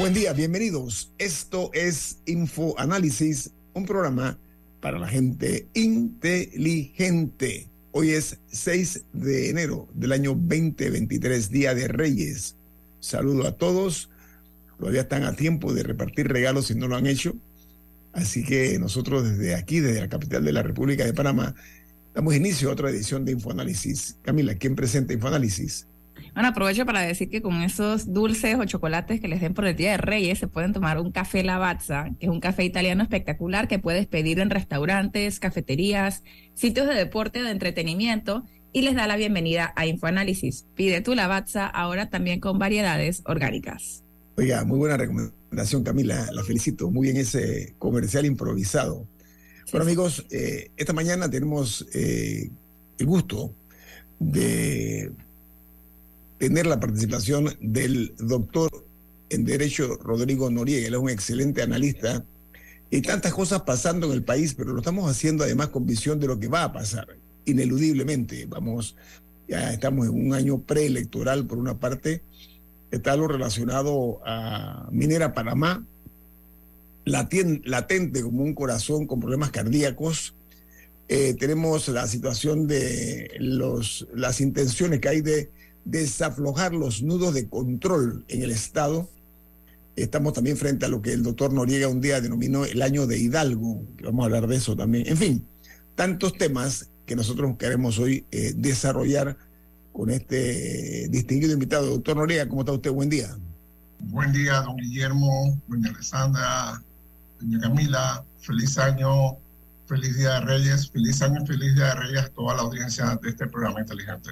Buen día, bienvenidos. Esto es Info Análisis, un programa para la gente inteligente. Hoy es 6 de enero del año 2023, Día de Reyes. Saludo a todos. Todavía están a tiempo de repartir regalos si no lo han hecho. Así que nosotros desde aquí, desde la capital de la República de Panamá, damos inicio a otra edición de Infoanálisis. Camila, ¿quién presenta Infoanálisis? Bueno, aprovecho para decir que con esos dulces o chocolates que les den por el Día de Reyes se pueden tomar un café Lavazza, que es un café italiano espectacular que puedes pedir en restaurantes, cafeterías, sitios de deporte de entretenimiento y les da la bienvenida a Infoanálisis. Pide tu Lavazza ahora también con variedades orgánicas. Oiga, muy buena recomendación, Camila. La felicito. Muy bien ese comercial improvisado. Bueno, amigos, eh, esta mañana tenemos eh, el gusto de tener la participación del doctor en Derecho Rodrigo Noriega. Él es un excelente analista y tantas cosas pasando en el país, pero lo estamos haciendo además con visión de lo que va a pasar, ineludiblemente. Vamos, ya estamos en un año preelectoral por una parte, está lo relacionado a Minera Panamá, latente como un corazón con problemas cardíacos. Eh, tenemos la situación de los, las intenciones que hay de desaflojar los nudos de control en el Estado. Estamos también frente a lo que el doctor Noriega un día denominó el año de Hidalgo, que vamos a hablar de eso también. En fin, tantos temas que nosotros queremos hoy eh, desarrollar con este distinguido invitado. Doctor Noriega, ¿cómo está usted? Buen día. Buen día, don Guillermo, doña Alessandra, doña Camila. Feliz año, feliz Día de Reyes, feliz año, feliz Día de Reyes a toda la audiencia de este programa inteligente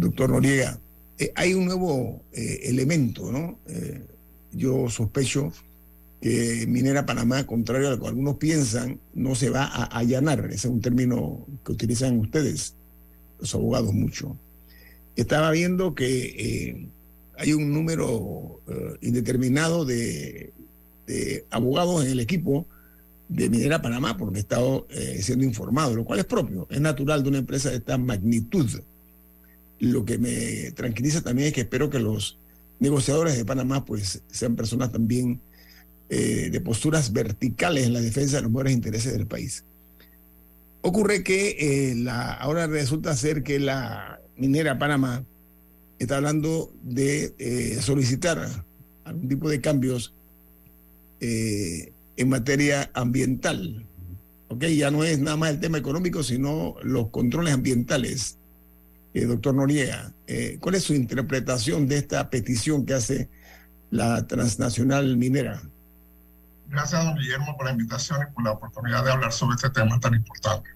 doctor Noriega, eh, hay un nuevo eh, elemento, ¿no? Eh, yo sospecho que Minera Panamá, contrario a lo que algunos piensan, no se va a allanar. Ese es un término que utilizan ustedes, los abogados, mucho. Estaba viendo que hay un número indeterminado de, de, abogados en el equipo de Minera Panamá, porque he estado siendo informado, lo cual es propio, es natural de una empresa de esta magnitud lo que me tranquiliza también es que espero que los negociadores de Panamá pues sean personas también eh, de posturas verticales en la defensa de los mejores intereses del país. Ocurre que eh, la, ahora resulta ser que la minera Panamá está hablando de eh, solicitar algún tipo de cambios en materia ambiental. ¿ok? Ya no es nada más el tema económico, sino los controles ambientales eh, doctor Noriega, eh, ¿cuál es su interpretación de esta petición que hace la transnacional minera? Gracias, don Guillermo, por la invitación y por la oportunidad de hablar sobre este tema tan importante.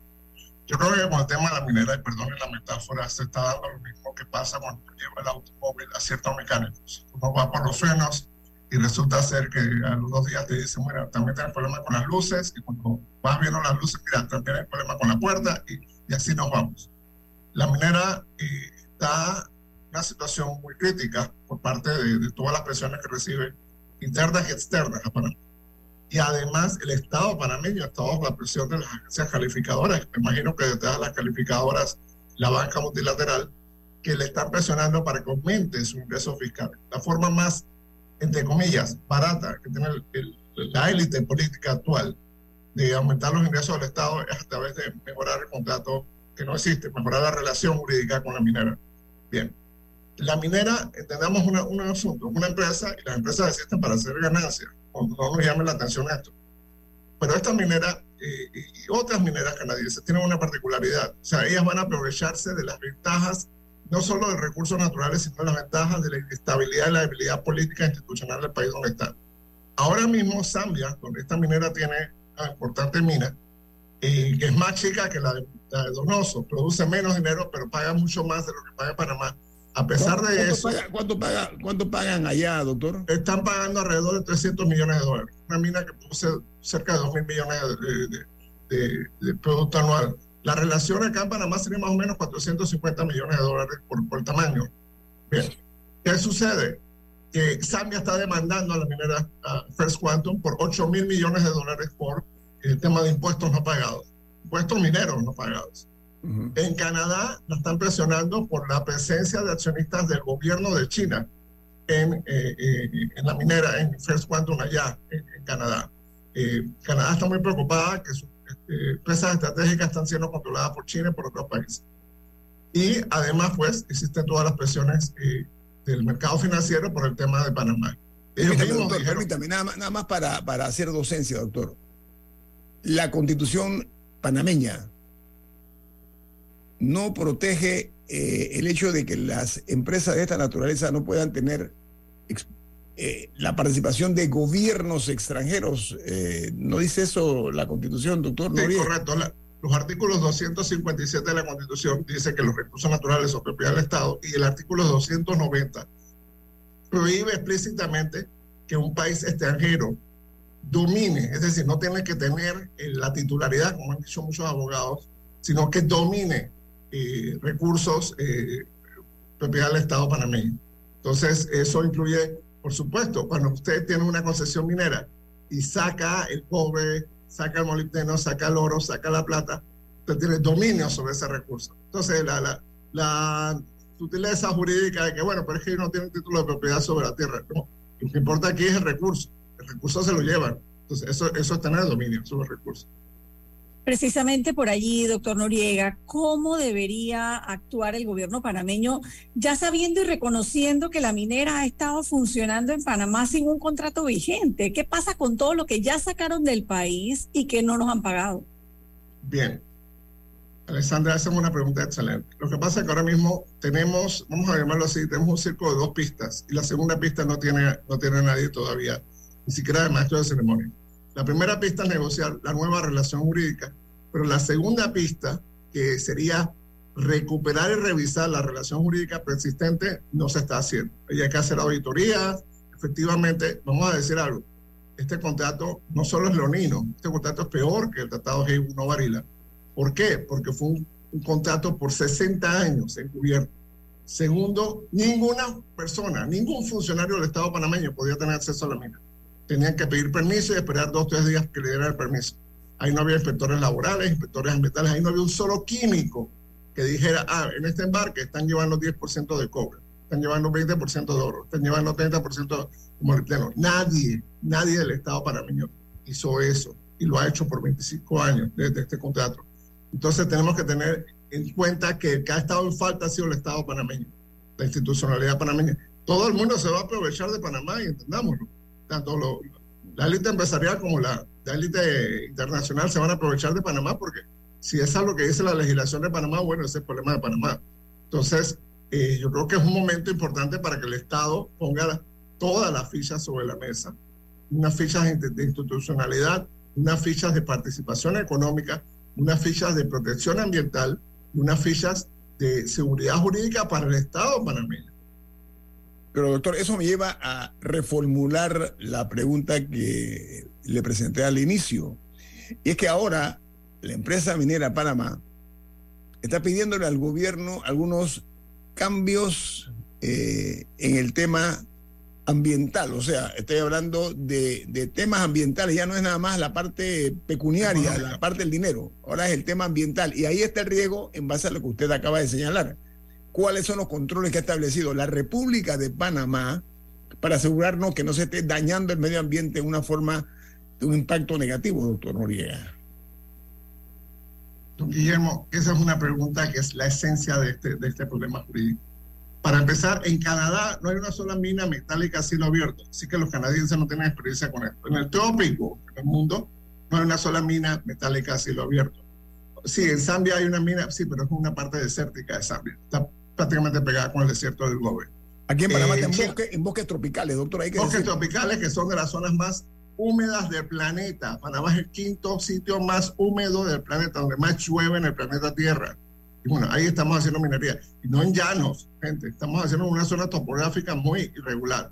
Yo creo que con el tema de la minera, y perdone la metáfora, se está dando lo mismo que pasa cuando lleva el automóvil a ciertos mecánicos. Uno va por los frenos y resulta ser que a los dos días te dicen, mira, también tienes problema con las luces, y cuando vas viendo las luces, mira, también hay problema con la puerta, y, y así nos vamos. La minera eh, está en una situación muy crítica por parte de, todas las presiones que recibe, internas y externas a Panamá. Y además el Estado panameño está bajo la presión de las agencias calificadoras. Me imagino que detrás de las calificadoras, la banca multilateral, que le están presionando para que aumente su ingreso fiscal. La forma más, entre comillas, barata que tiene la élite política actual de aumentar los ingresos del Estado es a través de mejorar el contrato no existe, mejorar la relación jurídica con la minera. Bien, La minera, entendamos una, un asunto, una empresa, y las empresas existen para hacer ganancias, no, no nos llame la atención esto. Pero esta minera eh, y otras mineras canadienses tienen una particularidad, o sea, ellas van a aprovecharse de las ventajas no solo de recursos naturales, sino de las ventajas de la estabilidad y la debilidad política institucional del país donde están. Ahora mismo Zambia, donde esta minera tiene una importante mina, eh, que es más chica que la de, la de, Donoso, produce menos dinero, pero paga mucho más de lo que paga Panamá. A pesar de ¿Cuánto eso... Paga, ¿cuánto, paga, ¿Cuánto pagan allá, doctor? Están pagando alrededor de 300 millones de dólares. Una mina que produce cerca de 2 mil millones de, de, de, producto anual. La relación acá en Panamá sería más o menos 450 millones de dólares por, por tamaño. Bien. ¿Qué sucede? Que Zambia está demandando a la minera uh, First Quantum por 8 mil millones de dólares por el tema de impuestos no pagados, impuestos mineros no pagados. Uh -huh. En Canadá la están presionando por la presencia de accionistas del gobierno de China en, eh, eh, en la minera, en First Quantum allá, en, en Canadá. Eh, Canadá está muy preocupada que sus empresas estratégicas están siendo controladas por China y por otros países. Y además, pues, existen todas las presiones eh, del mercado financiero por el tema de Panamá. Ellos permítame, doctor, dijeron, permítame nada, más, nada más para, para hacer docencia, doctor. La constitución panameña no protege eh, el hecho de que las empresas de esta naturaleza no puedan tener eh, la participación de gobiernos extranjeros. Eh, ¿No dice eso la Constitución, doctor? Sí, correcto. La, los artículos 257 de la Constitución dice que los recursos naturales son propiedad del Estado y el artículo 290 prohíbe explícitamente que un país extranjero domine, es decir, no tiene que tener eh, la titularidad, como han dicho muchos abogados, sino que domine eh, recursos eh, propiedad del Estado panameño. Entonces, eso incluye, por supuesto, cuando usted tiene una concesión minera y saca el cobre, saca el molibdeno, saca el oro, saca la plata, usted tiene dominio sobre ese recurso. Entonces, la, la, sutileza jurídica de que, bueno, pero es que no tienen título de propiedad sobre la tierra. No, lo que importa aquí es el recurso. El recurso se lo llevan. Entonces, eso, eso es tener dominio sobre el recurso. Precisamente por allí, doctor Noriega, ¿cómo debería actuar el gobierno panameño, ya sabiendo y reconociendo que la minera ha estado funcionando en Panamá sin un contrato vigente? ¿Qué pasa con todo lo que ya sacaron del país y que no nos han pagado? Bien. Alexandra, hacemos una pregunta excelente. Lo que pasa es que ahora mismo tenemos, vamos a llamarlo así, tenemos un círculo de dos pistas y la segunda pista no tiene, no tiene nadie todavía, ni siquiera el maestro de ceremonia. La primera pista es negociar la nueva relación jurídica, pero la segunda pista, que sería recuperar y revisar la relación jurídica persistente, no se está haciendo. Y hay que hacer auditorías. Efectivamente, vamos a decir algo, este contrato no solo es leonino, este contrato es peor que el tratado G1 Varila. ¿Por qué? Porque fue un, un contrato por 60 años encubierto. Segundo, ninguna persona, ningún funcionario del Estado panameño podía tener acceso a la mina tenían que pedir permiso y esperar dos o tres días que le dieran el permiso. Ahí no había inspectores laborales, inspectores ambientales, ahí no había un solo químico que dijera, ah, en este embarque están llevando 10% de cobre, están llevando 20% de oro, están llevando 30% de molibdeno. Nadie, nadie del Estado panameño hizo eso y lo ha hecho por 25 años desde este contrato. Entonces tenemos que tener en cuenta que el que ha estado en falta ha sido el Estado panameño, la institucionalidad panameña. Todo el mundo se va a aprovechar de Panamá y entendámoslo tanto la élite empresarial como la, élite internacional se van a aprovechar de Panamá porque si es algo que dice la legislación de Panamá, bueno, ese es el problema de Panamá. Entonces, eh, yo creo que es un momento importante para que el Estado ponga todas las fichas sobre la mesa, unas fichas de, de institucionalidad, unas fichas de participación económica, unas fichas de protección ambiental, unas fichas de seguridad jurídica para el Estado panameño. Pero doctor, eso me lleva a reformular la pregunta que le presenté al inicio. Y es que ahora la empresa minera Panamá está pidiéndole al gobierno algunos cambios eh, en el tema ambiental. O sea, estoy hablando de, de, temas ambientales, ya no es nada más la parte pecuniaria, la parte del dinero, ahora es el tema ambiental. Y ahí está el riesgo en base a lo que usted acaba de señalar cuáles son los controles que ha establecido la República de Panamá para asegurarnos que no se esté dañando el medio ambiente de una forma de un impacto negativo, doctor Noriega. Don Guillermo, esa es una pregunta que es la esencia de este, de este problema jurídico. Para empezar, en Canadá no hay una sola mina metálica a cielo abierto, así que los canadienses no tienen experiencia con esto. En el trópico, en el mundo, no hay una sola mina metálica a cielo abierto. Sí, en Zambia hay una mina, sí, pero es una parte desértica de Zambia. Está prácticamente pegada con el desierto del Gobe. Aquí en Panamá Eh, en, bosque- en bosques tropicales, doctor. Hay que Bosques decir. tropicales que son de las zonas más húmedas del planeta. Panamá es el quinto sitio más húmedo del planeta, donde más llueve en el planeta Tierra. Y bueno, ahí estamos haciendo minería. Y no en llanos, gente. Estamos haciendo una zona topográfica muy irregular.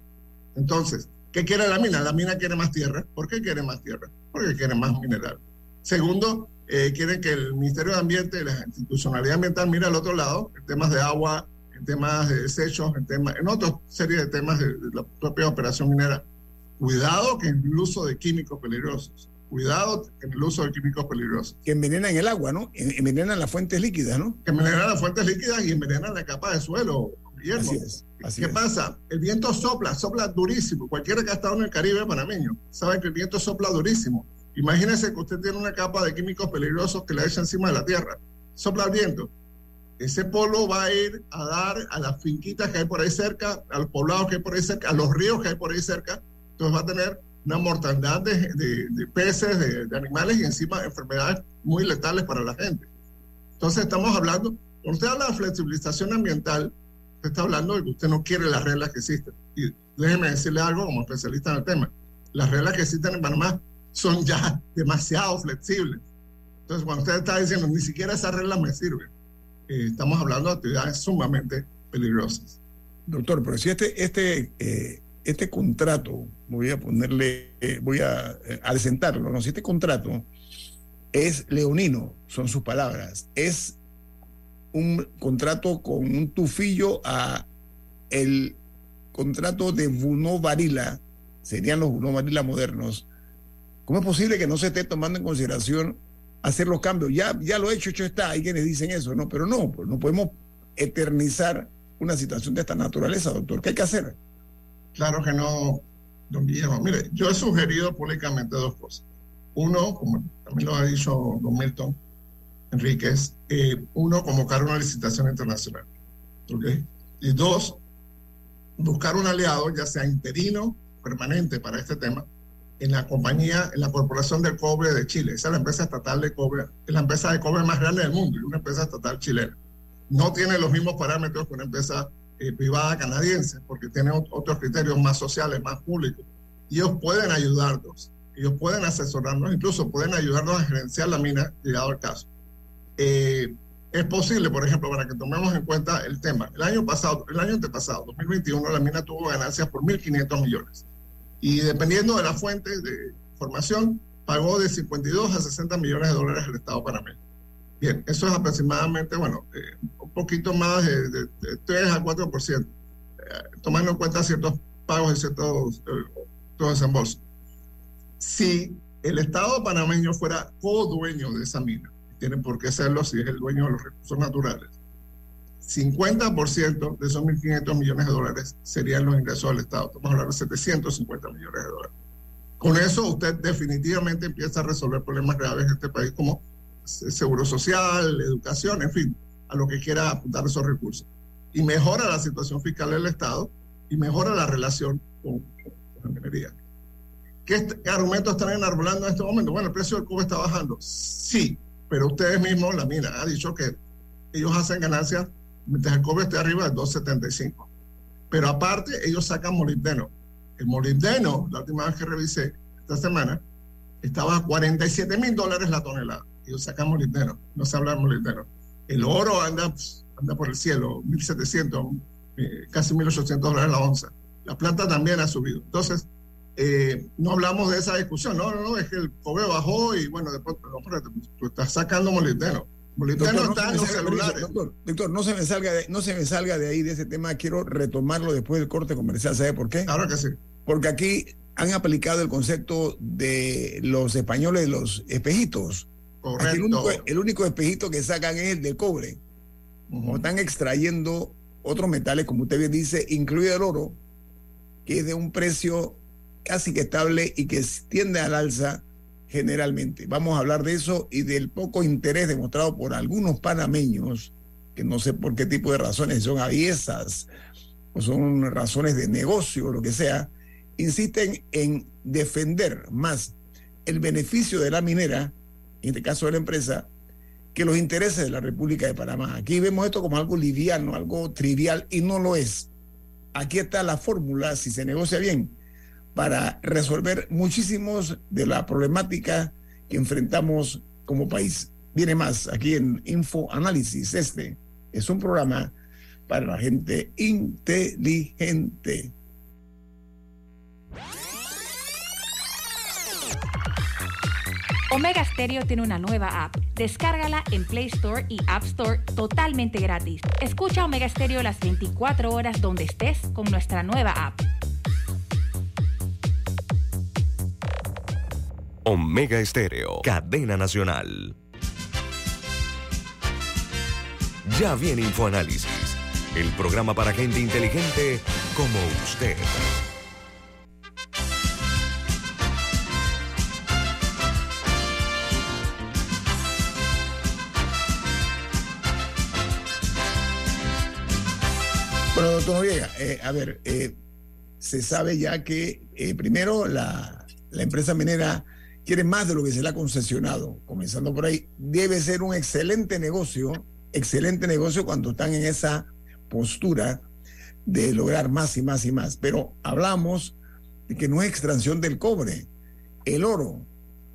Entonces, ¿qué quiere la mina? La mina quiere más tierra. ¿Por qué quiere más tierra? Porque quiere más mineral. Segundo, eh, quieren que el Ministerio de Ambiente y la institucionalidad ambiental mire al otro lado, en temas de agua, en temas de desechos, en, temas, en otra serie de temas de, de la propia operación minera. Cuidado que en el uso de químicos peligrosos. Cuidado en el uso de químicos peligrosos. que envenenan el agua, ¿no? En- Envenenan las fuentes líquidas, ¿no? Que envenenan las fuentes líquidas y envenenan la capa de suelo. Guillermo. Así es. Así ¿Qué es. pasa? El viento sopla, sopla durísimo. Cualquiera que ha estado en el Caribe panameño sabe que el viento sopla durísimo. Imagínese que usted tiene una capa de químicos peligrosos que le echa encima de la tierra. Sopla el viento. Ese polo va a ir a dar a las finquitas que hay por ahí cerca, a los poblados que hay por ahí cerca, a los ríos que hay por ahí cerca. Entonces va a tener una mortandad de, de- de peces, de, de animales y encima enfermedades muy letales para la gente. Entonces estamos hablando, cuando usted habla de flexibilización ambiental, usted está hablando de que usted no quiere las reglas que existen. Y déjeme decirle algo como especialista en el tema. Las reglas que existen en Panamá son ya demasiado flexibles. Entonces, cuando usted está diciendo, ni siquiera esas reglas me sirven, eh, estamos hablando de actividades sumamente peligrosas. Doctor, pero si este, este, eh, este contrato, voy a ponerle, eh, voy a eh, adecentarlo, ¿no? Si este contrato es leonino, son sus palabras, es un contrato con un tufillo a el contrato de Bruno Varila, serían los Bruno Varila modernos, ¿cómo es posible que no se esté tomando en consideración hacer los cambios? Ya, ya lo he hecho, hecho está, hay quienes dicen eso, ¿no? Pero no, pues no podemos eternizar una situación de esta naturaleza, doctor. ¿Qué hay que hacer? Claro que no, don Guillermo. Mire, yo he sugerido públicamente dos cosas. Uno, como también lo ha dicho don Milton Enríquez, eh, uno, convocar una licitación internacional. ¿ok? Y dos, buscar un aliado, ya sea interino, permanente para este tema, en la compañía, en la Corporación del Cobre de Chile. Esa es la empresa estatal de cobre, es la empresa de cobre más grande del mundo y una empresa estatal chilena. No tiene los mismos parámetros que una empresa eh, privada canadiense, porque tiene ot- otros criterios más sociales, más públicos. Y ellos pueden ayudarnos, ellos pueden asesorarnos, incluso pueden ayudarnos a gerenciar la mina, llegado el caso. Eh, es posible, por ejemplo, para que tomemos en cuenta el tema. El año pasado, el año antepasado, 2021, la mina tuvo ganancias por 1.500 millones. Y dependiendo de la fuente de formación, pagó de 52 a 60 millones de dólares al Estado panameño. Bien, eso es aproximadamente, bueno, eh, un poquito más de, de- de 3 a 4%, eh, tomando en cuenta ciertos pagos y ciertos, eh, ciertos desembolsos. Si el Estado panameño fuera co-dueño de esa mina, tiene por qué serlo si es el dueño de los recursos naturales, 50% de esos 1.500 millones de dólares serían los ingresos del Estado. Estamos hablando de 750 millones de dólares. Con eso usted definitivamente empieza a resolver problemas graves en este país como se- seguro social, educación, en fin, a lo que quiera apuntar esos recursos. Y mejora la situación fiscal del Estado y mejora la relación con, con la minería. ¿Qué, qué argumentos están enarbolando en este momento? Bueno, el precio del cobre está bajando. Sí, pero ustedes mismos, la mina, ha dicho que ellos hacen ganancias mientras el cobre esté arriba de 2.75. Pero aparte, ellos sacan molibdeno. El molibdeno, la última vez que revisé esta semana, estaba a 47 mil dólares la tonelada. Ellos sacan molibdeno, no se habla de molibdeno. El oro anda, anda por el cielo, 1.700, eh, casi 1.800 dólares la onza. La plata también ha subido. Entonces, eh, no hablamos de esa discusión. No, no, no, es que el cobre bajó y bueno, después, no, tú estás sacando molibdeno. Doctor, no se me los salga- celulares. Doctor, doctor, no se me salga de, no se me salga de ahí de ese tema. Quiero retomarlo después del corte comercial. ¿Sabe por qué? Claro que sí. Porque aquí han aplicado el concepto de los españoles, los espejitos. Aquí el, único, Correcto. el único espejito que sacan es el del cobre. Están extrayendo otros metales, como usted bien dice, incluido el oro, que es de un precio casi que estable y que tiende al alza generalmente. Vamos a hablar de eso y del poco interés demostrado por algunos panameños que no sé por qué tipo de razones son aviesas o son razones de negocio o lo que sea, insisten en defender más el beneficio de la minera, en este caso de la empresa, que los intereses de la República de Panamá. Aquí vemos esto como algo liviano, algo trivial, y no lo es. Aquí está la fórmula, si se negocia bien, para resolver muchísimos de la problemática que enfrentamos como país. Viene más aquí en Info Análisis. Este es un programa para la gente inteligente. Omega Stereo tiene una nueva app. Descárgala en Play Store y App Store totalmente gratis. Escucha Omega Stereo las 24 horas donde estés con nuestra nueva app. Omega Estéreo, cadena nacional. Ya viene InfoAnálisis, el programa para gente inteligente como usted. Bueno, doctor Noriega, eh, a ver, eh, se sabe ya que eh, primero la, la empresa minera quiere más de lo que se le ha concesionado, comenzando por ahí. Debe ser un excelente negocio, excelente negocio cuando están en esa postura de lograr más y más y más. Pero hablamos de que no es extracción del cobre, el oro.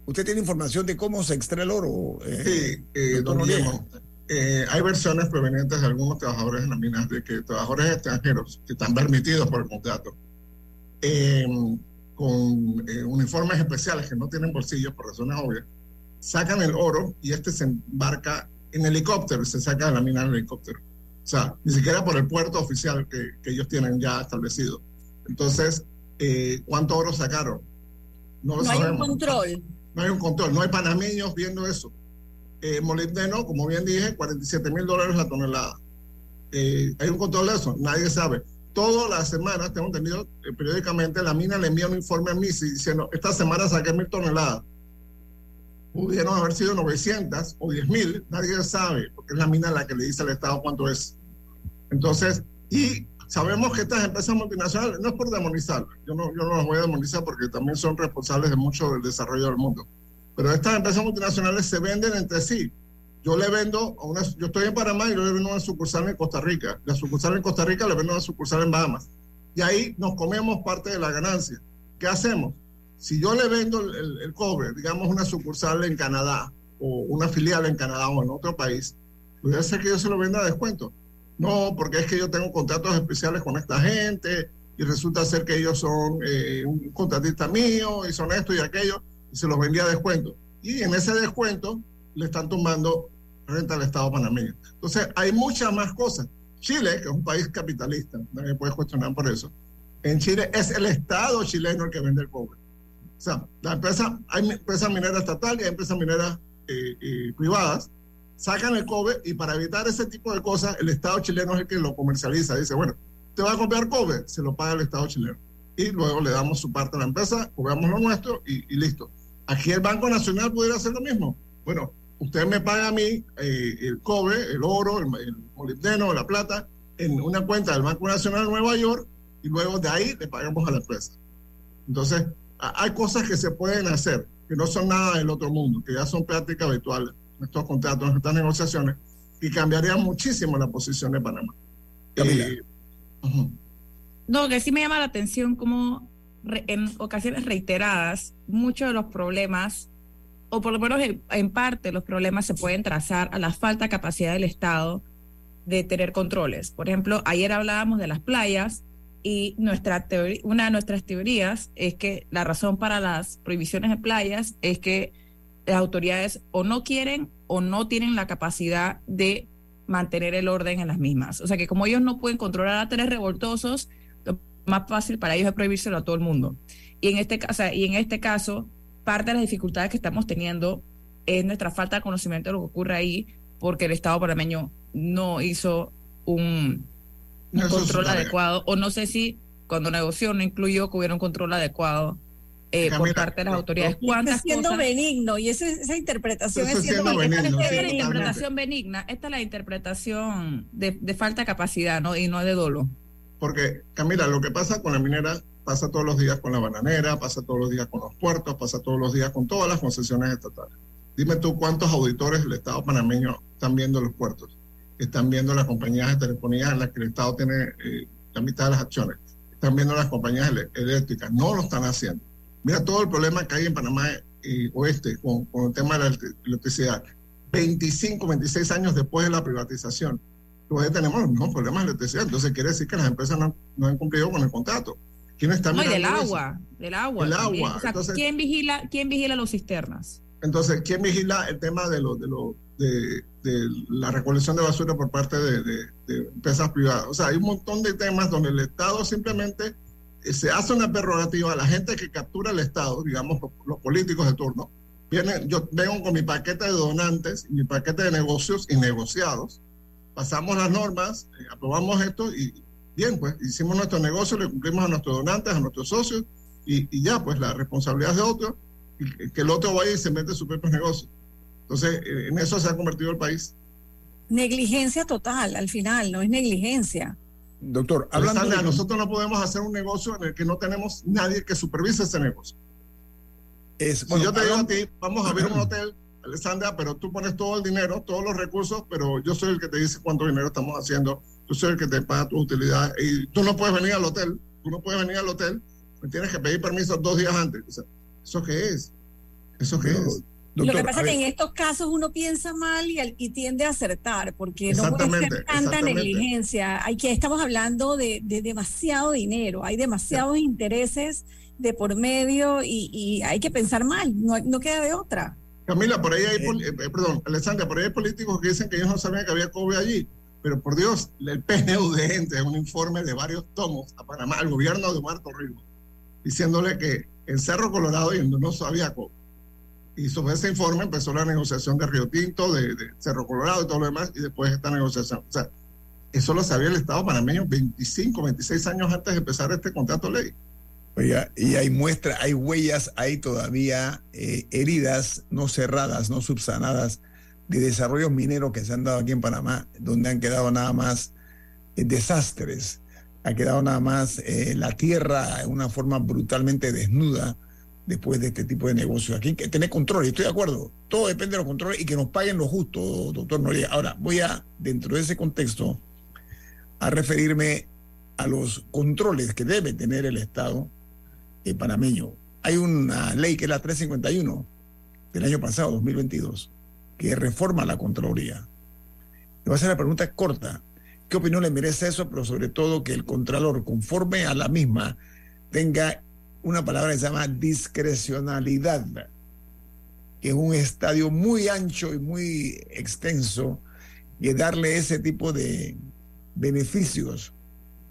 ¿Usted tiene información de cómo se extrae el oro? sí, doctor Noriega? eh, hay versiones provenientes de algunos trabajadores en las minas de que trabajadores extranjeros que están permitidos por el contrato eh, con eh, uniformes especiales que no tienen bolsillos por razones obvias, sacan el oro y este se embarca en helicóptero y se saca de la mina en helicóptero. O sea, ni siquiera por el puerto oficial que, que ellos tienen ya establecido. Entonces, eh, ¿cuánto oro sacaron? No lo no sabemos. hay un control. No hay un control, no hay panameños viendo eso eh, molibdeno, como bien dije, 47 mil dólares la tonelada. Eh, hay un control de eso, nadie sabe. Todas las semanas, tengo entendido, eh, periódicamente la mina le envía un informe a MISI diciendo, esta semana saqué mil toneladas. Pudieron haber sido 900 o 10 mil, nadie sabe, porque es la mina la que le dice al Estado cuánto es. Entonces, y sabemos que estas empresas multinacionales, no es por demonizar, yo no, yo no las voy a demonizar porque también son responsables de mucho del desarrollo del mundo pero estas empresas multinacionales se venden entre sí. Yo le vendo a una, yo estoy en Panamá y yo le vendo una sucursal en Costa Rica. La sucursal en Costa Rica le vendo una sucursal en Bahamas. Y ahí nos comemos parte de la ganancia. ¿Qué hacemos? Si yo le vendo el, cobre, digamos una sucursal en Canadá o una filial en Canadá o en otro país, puede ser que yo se lo venda a descuento. No, porque es que yo tengo contratos especiales con esta gente y resulta ser que ellos son eh, un contratista mío y son esto y aquello y se los vendía a descuento. Y en ese descuento le están tomando renta al Estado panameño. Entonces, hay muchas más cosas. Chile, que es un país capitalista, nadie puede cuestionar por eso. En Chile es el Estado chileno el que vende el cobre. O sea, la empresa, hay empresas mineras estatales y hay empresas mineras eh, eh, privadas, sacan el cobre y para evitar ese tipo de cosas, el Estado chileno es el que lo comercializa. Dice, bueno, te va a comprar cobre, se lo paga el Estado chileno. Y luego le damos su parte a la empresa, cobramos lo nuestro y, y listo. Aquí el Banco Nacional pudiera hacer lo mismo. Bueno, usted me paga a mí eh, el cobre, el oro, el, el, molibdeno, la plata, en una cuenta del Banco Nacional de Nueva York y luego de ahí le pagamos a la empresa. Entonces, hay cosas que se pueden hacer, que no son nada del otro mundo, que ya son prácticas habituales en estos contratos, en estas negociaciones, y cambiarían muchísimo la posición de Panamá. Eh, uh -huh. No, que sí me llama la atención como en ocasiones reiteradas, muchos de los problemas, o por lo menos en, parte los problemas se pueden trazar a la falta de capacidad del Estado de tener controles. Por ejemplo, ayer hablábamos de las playas y nuestra una de nuestras teorías es que la razón para las prohibiciones de playas es que las autoridades o no quieren o no tienen la capacidad de mantener el orden en las mismas. O sea que como ellos no pueden controlar a tres revoltosos, más fácil para ellos es prohibírselo a todo el mundo. Y en este y en este caso, parte de las dificultades que estamos teniendo es nuestra falta de conocimiento de lo que ocurre ahí, porque el Estado panameño no hizo un, un control adecuado, o no sé si cuando negoció no incluyó que hubiera un control adecuado eh, por parte de las autoridades. ¿Cuántas siendo cosas? benigno y esa, esa interpretación Eso es siendo siendo benigno. benigno, Esta sí, es la interpretación benigna, esta es la interpretación de, de falta de capacidad ¿no? y no de dolo. Porque, Camila, lo que pasa con la minera pasa todos los días con la bananera, pasa todos los días con los puertos, pasa todos los días con todas las concesiones estatales. Dime tú cuántos auditores del Estado panameño están viendo los puertos, están viendo las compañías de telefonía en las que el Estado tiene eh, la mitad de las acciones, están viendo las compañías eléctricas, no lo están haciendo. Mira todo el problema que hay en Panamá y oeste con, con el tema de la electri- electricidad. 25, 26 años después de la privatización, todavía tenemos los mismos problemas de electricidad. Entonces quiere decir que las empresas no han cumplido con el contrato. ¿Quién está No, y del eso? agua, del agua. También. agua, O sea, entonces- ¿quién, vigila, ¿Quién vigila los cisternas? Entonces, ¿quién vigila el tema de, lo, de, lo, de, de la recolección de basura por parte de, de- empresas privadas? O sea, hay un montón de temas donde el Estado simplemente eh, se hace una prerrogativa a la gente que captura el Estado, digamos, los, los políticos de turno. Vienen, yo vengo con mi paquete de donantes y mi paquete de negocios y negociados. Pasamos las normas, eh, aprobamos esto y bien, pues hicimos nuestro negocio, le cumplimos a nuestros donantes, a nuestros socios y, y ya, pues la responsabilidad es de otro y que- el otro vaya y se mete sus propios negocios. Entonces, eh, en eso se ha convertido el país. Negligencia total, al final, no es negligencia. Doctor, hablando Alexandra, de- nosotros no podemos hacer un negocio en el que no tenemos nadie que supervise ese negocio. es, Si yo te digo a ti, vamos a abrir un hotel, Alessandra, pero tú pones todo el dinero, todos los recursos, pero yo soy el que te dice cuánto dinero estamos haciendo, soy el que te paga tus utilidades, y tú no puedes venir al hotel, tú no puedes venir al hotel, me tienes que pedir permiso dos días antes. O sea, ¿Eso qué es? ¿Eso qué No, es? Lo que pasa es que en estos casos uno piensa mal y, tiende a acertar, porque no puede ser tanta negligencia. Hay que estamos hablando de, de demasiado dinero, hay demasiados intereses de por medio y, y hay que pensar mal, no, no queda de otra. Camila, por ahí hay, Eh. eh, perdón, Alessandra, por ahí hay políticos que dicen que ellos no sabían que había COVID allí, pero por Dios, el PNUD entra un informe de varios tomos a Panamá, al gobierno de Marco Río, diciéndole que en Cerro Colorado no sabía COVID. Y sobre ese informe empezó la negociación de Río Tinto, de, de Cerro Colorado y todo lo demás, y después esta negociación. O sea, eso lo sabía el Estado panameño 25, 26 años antes de empezar este contrato ley. Oiga, y hay muestras, hay huellas, hay todavía eh, heridas no cerradas, no subsanadas de desarrollos mineros que se han dado aquí en Panamá, donde han quedado nada más eh, desastres, ha quedado nada más eh, la tierra en una forma brutalmente desnuda después de este tipo de negocios. Aquí hay que tener control, estoy de acuerdo, todo depende de los controles y que nos paguen lo justo, doctor Noriega. Ahora, voy a, dentro de ese contexto, a referirme a los controles que debe tener el Estado eh, panameño. Hay una ley que es la 351 del año pasado, 2022, que reforma la Contraloría. Le voy a hacer la pregunta corta. ¿Qué opinión le merece eso? Pero sobre todo que el Contralor, conforme a la misma, tenga una palabra que se llama discrecionalidad, que es un estadio muy ancho y muy extenso, y darle ese tipo de beneficios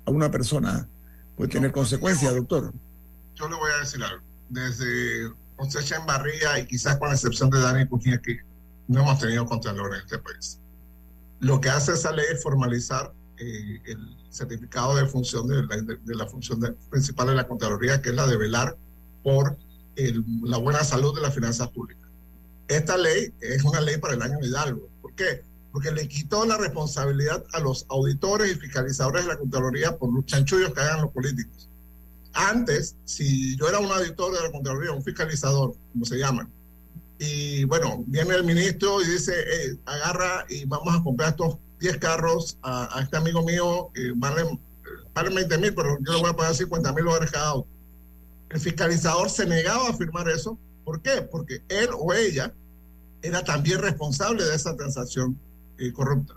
a una persona puede tener No, consecuencias, doctor. yo le voy a decir algo. Desde José Barría y quizás con la excepción de Dani Cujía, que no hemos tenido contralor en este país. Lo que hace esa ley es formalizar eh, el certificado de función de la, de, de la función de- principal de la Contraloría, que es la de velar por el- la buena salud de las finanzas públicas. Esta ley es una ley para el año Hidalgo. ¿Por qué? Porque le quitó la responsabilidad a los auditores y fiscalizadores de la Contraloría por los chanchullos que hagan los políticos. Antes, si yo era un auditor de la Contraloría, un fiscalizador, como se llaman, y bueno, viene el ministro y dice, "Eh, agarra y vamos a comprar estos 10 carros a, a este amigo mío, que valen, valen 20 mil, pero yo le voy a pagar 50 mil dólares cada auto. El fiscalizador se negaba a firmar eso. ¿Por qué? Porque él o ella era también responsable de esa transacción eh, corrupta.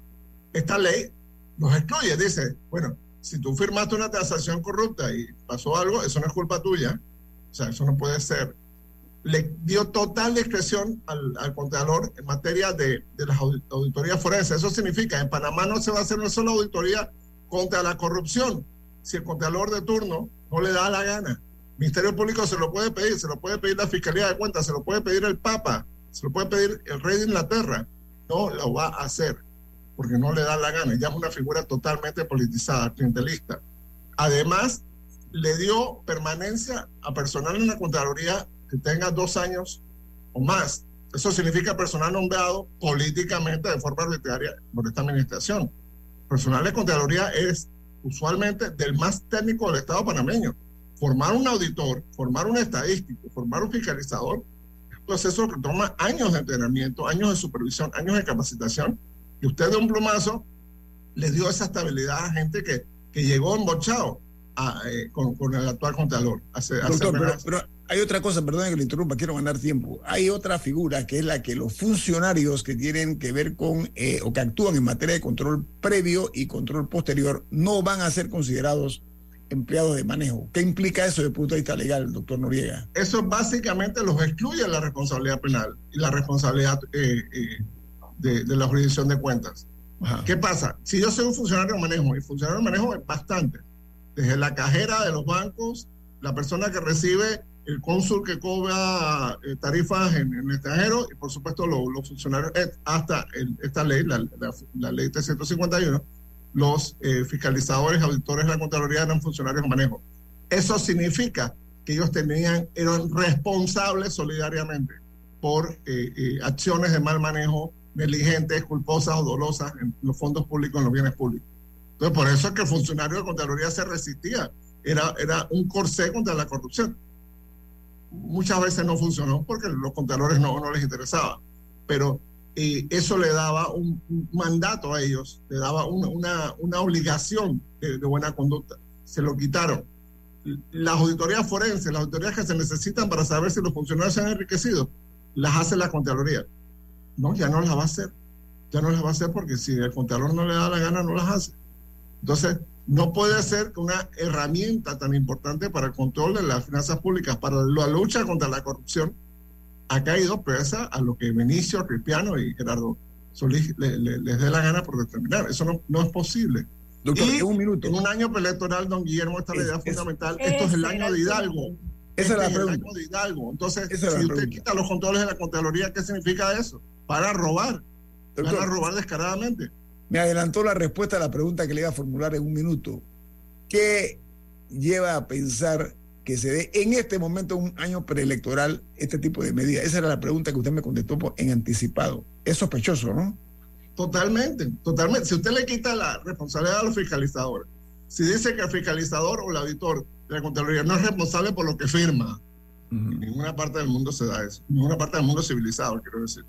Esta ley nos excluye, dice, bueno, si tú firmaste una transacción corrupta y pasó algo, eso no es culpa tuya. O sea, eso no puede ser. Le dio total discreción al, al Contralor en materia de, las audi- auditorías forenses. Eso significa, en Panamá no se va a hacer una sola auditoría contra la corrupción. Si el Contralor de turno no le da la gana. El Ministerio Público se lo puede pedir, se lo puede pedir la Fiscalía de Cuentas, se lo puede pedir el Papa, se lo puede pedir el Rey de Inglaterra. No lo va a hacer porque no le da la gana. Ya es una figura totalmente politizada, clientelista. Además, le dio permanencia a personal en la Contraloría que tenga dos años o más. Eso significa personal nombrado políticamente de forma arbitraria por esta administración. Personal de Contraloría es usualmente del más técnico del Estado panameño. Formar un auditor, formar un estadístico, formar un fiscalizador, es un proceso que toma años de entrenamiento, años de supervisión, años de capacitación. Y usted de un plumazo le dio esa estabilidad a gente que, que llegó embochado a, eh, con, con, el actual Contralor. Hace, Doctor, hace pero, pero, hay otra cosa, perdón que le interrumpa, quiero ganar tiempo. Hay otra figura que es la que los funcionarios que tienen que ver con eh, o que actúan en materia de control previo y control posterior no van a ser considerados empleados de manejo. ¿Qué implica eso desde el punto de vista legal, doctor Noriega? Eso básicamente los excluye de la responsabilidad penal y la responsabilidad eh, eh, de, de, la jurisdicción de cuentas. Ajá. ¿Qué pasa? Si yo soy un funcionario de manejo, y funcionario de manejo es bastante, desde la cajera de los bancos, la persona que recibe el cónsul que cobra eh, tarifas en, en, el extranjero y por supuesto los, los funcionarios, eh, hasta el, esta ley, la, la, la, ley 351, los eh, fiscalizadores, auditores de la Contraloría eran funcionarios de manejo. Eso significa que ellos tenían, eran responsables solidariamente por eh, acciones de mal manejo negligentes, culposas o dolosas en los fondos públicos, en los bienes públicos. Entonces, por eso es que el funcionario de Contraloría se resistía. Era, era un corsé contra la corrupción muchas veces no funcionó porque los contadores no, no les interesaba, pero eh, eso le daba un, mandato a ellos, le daba una, una, obligación de, de, buena conducta. Se lo quitaron. Las auditorías forenses, las auditorías que se necesitan para saber si los funcionarios se han enriquecido, las hace la Contraloría. No, ya no las va a hacer. Ya no las va a hacer porque si el contador no le da la gana, no las hace. Entonces, no puede ser que una herramienta tan importante para el control de las finanzas públicas, para la lucha contra la corrupción, ha caído presa a lo que Benicio, Cristiano y Gerardo Solís le, le, les dé la gana por determinar. Eso no, no es posible. Doctor, y un minuto. En un año electoral, don Guillermo, esta es, la idea es, fundamental. Es, Esto es el año de Hidalgo. Esa este es la pregunta. el año de Hidalgo. Entonces, si usted pregunta. quita los controles de la Contraloría, ¿qué significa eso? Para robar. Doctor, para robar descaradamente. Me adelantó la respuesta a la pregunta que le iba a formular en un minuto. ¿Qué lleva a pensar que se dé en este momento, un año preelectoral, este tipo de medidas? Esa era la pregunta que usted me contestó en anticipado. Es sospechoso, ¿no? Totalmente, totalmente. Si usted le quita la responsabilidad a los fiscalizadores, si dice que el fiscalizador o el auditor de la Contraloría no es responsable por lo que firma, uh -huh. en ninguna parte del mundo se da eso, en ninguna parte del mundo civilizado, quiero decir,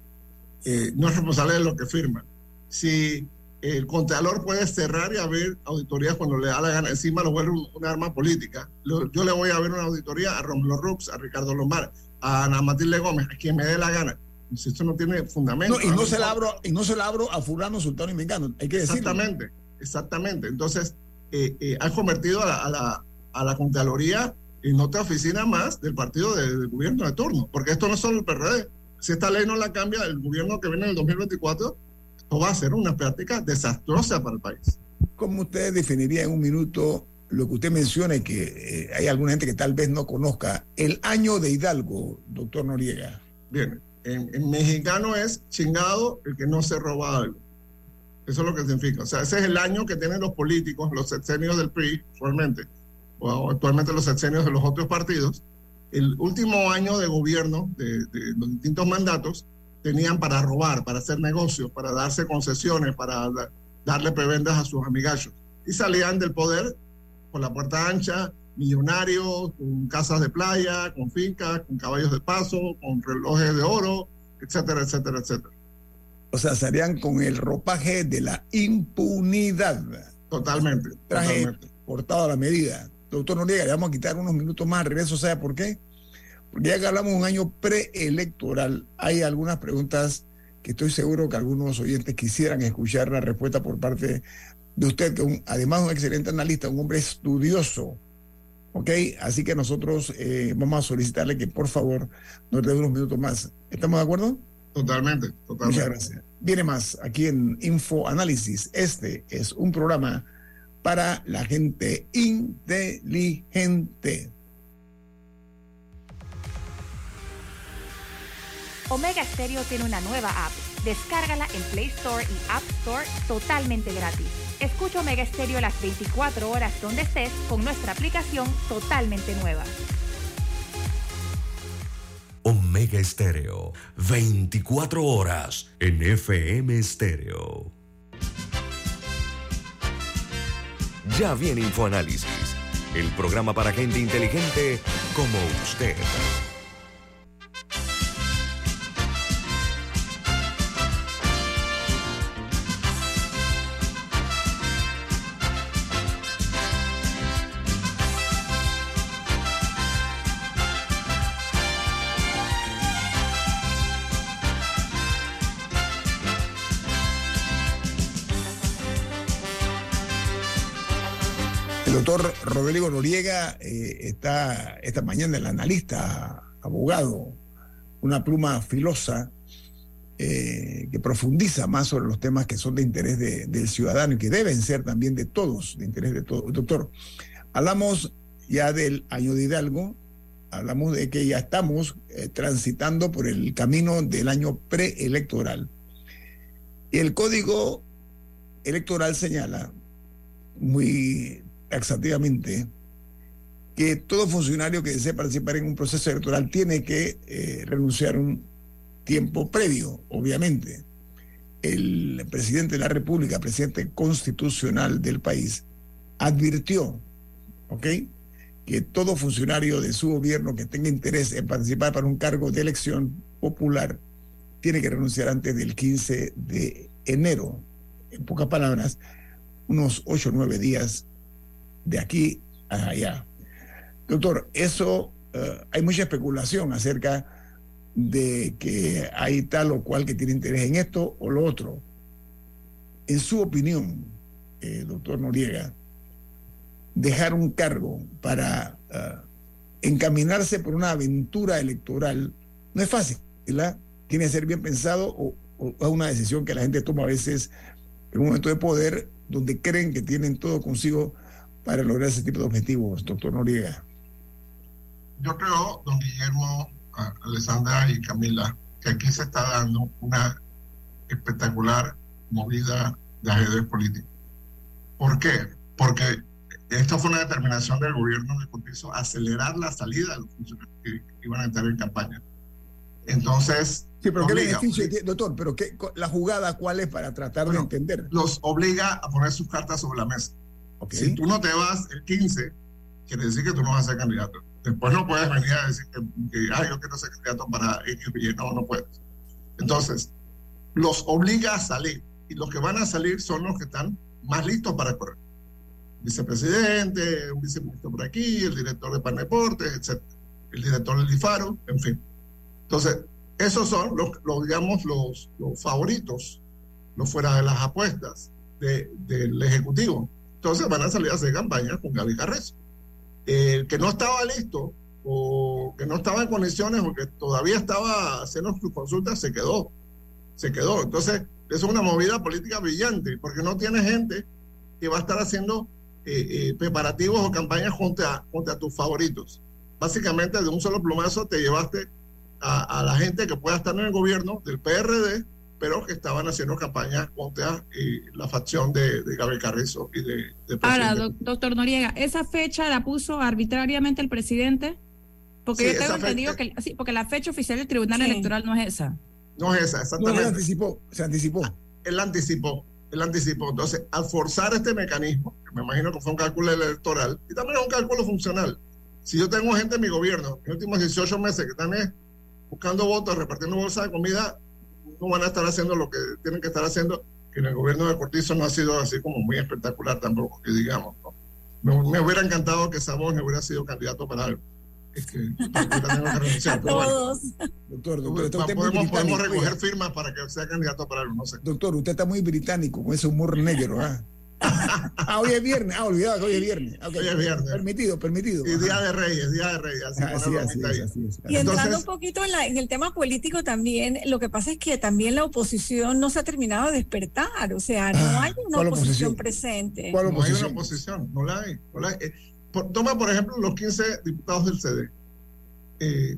eh, no es responsable de lo que firma. Si el contralor puede cerrar y abrir auditorías cuando le da la gana. Encima lo vuelve un, un arma política. Lo, yo le voy a ver una auditoría a Romulo Rux, a Ricardo Lombard, a Ana Matilde Gómez, a quien me dé la gana. Si esto no tiene fundamento. No, y, no se la abro, y no se la abro a Fulano, Sultano y Mengano. Hay que decirlo. Exactamente, exactamente. Entonces, eh, eh, han convertido a la, a, la, a la Contraloría en otra oficina más del partido de, de, gobierno de turno. Porque esto no es solo el PRD. Si esta ley no la cambia, el gobierno que viene en el 2024 esto va a ser una práctica desastrosa para el país. ¿Cómo usted definiría en un minuto lo que usted menciona y que eh, hay alguna gente que tal vez no conozca? El año de Hidalgo, doctor Noriega. Bien, en, en, mexicano es chingado el que no se roba algo. Eso es lo que significa. O sea, ese es el año que tienen los políticos, los sexenios del PRI, actualmente, o actualmente los sexenios de los otros partidos. El último año de gobierno de, de los distintos mandatos tenían para robar, para hacer negocios, para darse concesiones, para darle prebendas a sus amigachos. Y salían del poder por la puerta ancha, millonarios, con casas de playa, con fincas, con caballos de paso, con relojes de oro, etcétera, etcétera, etcétera. O sea, salían con el ropaje de la impunidad. Totalmente. Traje totalmente. cortado a la medida. Doctor Noriega, le vamos a quitar unos minutos más, regreso, ¿sabe por qué? Ya que hablamos de un año preelectoral, hay algunas preguntas que estoy seguro que algunos oyentes quisieran escuchar la respuesta por parte de usted, que un, además un excelente analista, un hombre estudioso. ¿Ok? Así que nosotros eh, vamos a solicitarle que por favor nos dé unos minutos más. ¿Estamos de acuerdo? Totalmente, totalmente. Muchas gracias. Viene más aquí en Info Análisis. Este es un programa para la gente inteligente. Omega Stereo tiene una nueva app. Descárgala en Play Store y App Store totalmente gratis. Escucha Omega Estéreo las 24 horas donde estés con nuestra aplicación totalmente nueva. Omega Estéreo, 24 horas en FM Estéreo. Ya viene InfoAnálisis, el programa para gente inteligente como usted. Rodrigo Noriega eh, está esta mañana el analista, abogado, una pluma filosa eh, que profundiza más sobre los temas que son de interés de- del ciudadano y que deben ser también de todos, de interés de todos. Doctor, hablamos ya del año de Hidalgo, hablamos de que ya estamos eh, transitando por el camino del año preelectoral. Y el código electoral señala muy taxativamente que todo funcionario que desee participar en un proceso electoral tiene que eh, renunciar un tiempo previo, obviamente. El presidente de la República, presidente constitucional del país, advirtió, ¿ok? Que todo funcionario de su gobierno que tenga interés en participar para un cargo de elección popular tiene que renunciar antes del 15 de enero. En pocas palabras, unos ocho o nueve días de aquí a allá. Doctor, eso eh, hay mucha especulación acerca de que hay tal o cual que tiene interés en esto o lo otro. En su opinión, eh, doctor Noriega, dejar un cargo para eh, encaminarse por una aventura electoral no es fácil, ¿verdad? Tiene que ser bien pensado o, o es una decisión que la gente toma a veces en un momento de poder donde creen que tienen todo consigo para lograr ese tipo de objetivos, doctor Noriega. Yo creo, don Guillermo, Alessandra y Camila, que aquí se está dando una espectacular movida de ajedrez político. ¿Por qué? Porque esto fue una determinación del gobierno de Cortizo, acelerar la salida de los funcionarios que iban a entrar en campaña. Entonces, Sí, pero ¿qué obliga- beneficio tiene, doctor? Pero qué, la jugada cuál es para tratar Bueno, de entender? los obliga a poner sus cartas sobre la mesa. Si tú no te vas el 15, quiere decir que tú no vas a ser candidato. Después no puedes venir a decir que, que, "Ah, yo quiero ser candidato para Y. No, no puedes. Entonces, los obliga a salir. Y los que van a salir son los que están más listos para correr. Vicepresidente, un viceministro por aquí, el director de Paneportes, etc. El director del IFARO, en fin. Entonces, esos son los, digamos, los, favoritos, los fuera de las apuestas de- del Ejecutivo. Entonces van a salir a hacer campaña con Gaby Carrezo. El que no estaba listo o que no estaba en condiciones o que todavía estaba haciendo sus consultas se quedó. Se quedó. Entonces, es una movida política brillante porque no tiene gente que va a estar haciendo eh, eh, preparativos o campañas contra, contra tus favoritos. Básicamente, de un solo plumazo te llevaste a, a la gente que pueda estar en el gobierno del PRD, pero que estaban haciendo campañas contra eh, la facción de, de Gabriel Carrizo y de, de Ahora, doctor Noriega, ¿esa fecha la puso arbitrariamente el presidente? Porque Sí, yo tengo fecha- entendido que sí, porque la fecha oficial del Tribunal Sí. Electoral no es esa. No es esa, No, exactamente. se anticipó, se anticipó. él anticipó, él anticipó. Entonces, al forzar este mecanismo, que me imagino que fue un cálculo electoral, y también es un cálculo funcional. Si yo tengo gente en mi gobierno, en los últimos 18 meses que están buscando votos, repartiendo bolsas de comida, no van a estar haciendo lo que tienen que estar haciendo, que en el gobierno de Cortizo no ha sido así como muy espectacular tampoco, que digamos. ¿no? Me, me hubiera encantado que Sabón hubiera sido candidato para algo. Es que que renunciar, bueno. todos. Doctor, doctor, está usted muy podemos, podemos británico. recoger firmas para que sea candidato para algo, no sé. Doctor, usted está muy británico con ese humor negro, ¿ah? ah, hoy es viernes. Ah, olvidado que hoy es viernes. Hoy es viernes. Permitido, permitido. Y Día de Reyes, Día de Reyes. Así, Así, poner así, es, así es. Y entrando Entonces- un poquito en, la- en el tema político también, lo que pasa es que también la oposición no se ha terminado de despertar, o sea, no Ah, hay una ¿cuál oposición, oposición? presente. ¿Cuál No hay oposición? una oposición, no la hay. no la hay. Eh, por- toma, por ejemplo, los 15 diputados del CD. Eh,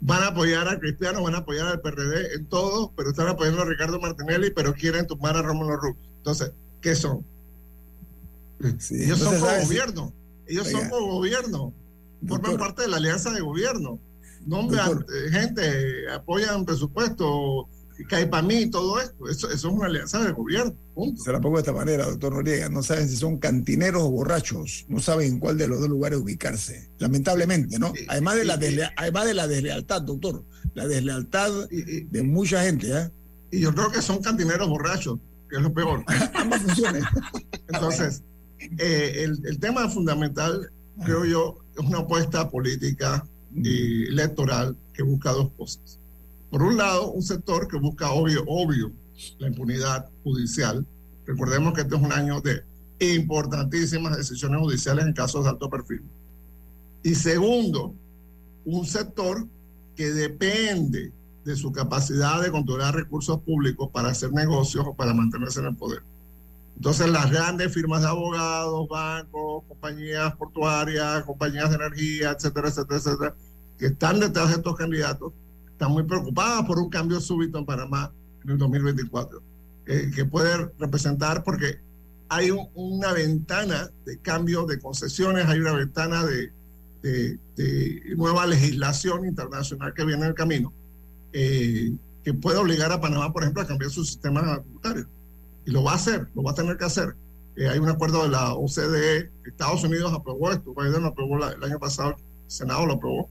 van a apoyar a Cristiano, van a apoyar al PRD en todo, pero están apoyando a Ricardo Martinelli, pero quieren tumbar a Rómulo Rux. Entonces, ¿qué son? Sí, ellos son co-gobierno. Ellos son co-gobierno. Forman parte de la alianza de gobierno. Nombran gente, apoyan presupuesto, cae para mí todo esto. Eso, eso, es una alianza de gobierno. Se la pongo de esta manera, doctor Noriega. No saben si son cantineros o borrachos. No saben en cuál de los dos lugares ubicarse. Lamentablemente, ¿no? además, de la además de la deslealtad, doctor. La deslealtad de mucha gente. ¿eh? Y yo creo que son cantineros borrachos, que es lo peor. Ambas funciones. Entonces, eh, el, el, tema fundamental, creo yo, es una apuesta política y electoral que busca dos cosas. Por un lado, un sector que busca obvio, obvio, la impunidad judicial. Recordemos que este es un año de importantísimas decisiones judiciales en casos de alto perfil. Y segundo, un sector que depende de su capacidad de controlar recursos públicos para hacer negocios o para mantenerse en el poder. Entonces las grandes firmas de abogados, bancos, compañías portuarias, compañías de energía, etcétera, etcétera, etcétera, que están detrás de estos candidatos, están muy preocupadas por un cambio súbito en Panamá en el 2024, eh, que puede representar porque hay una ventana de cambio de concesiones, hay una ventana de, nueva legislación internacional que viene en el camino, eh, que puede obligar a Panamá, por ejemplo, a cambiar su sistema tributario y lo va a hacer, lo va a tener que hacer. Eh, hay un acuerdo de la OCDE, Estados Unidos aprobó esto, Biden lo aprobó el año pasado, el Senado lo aprobó,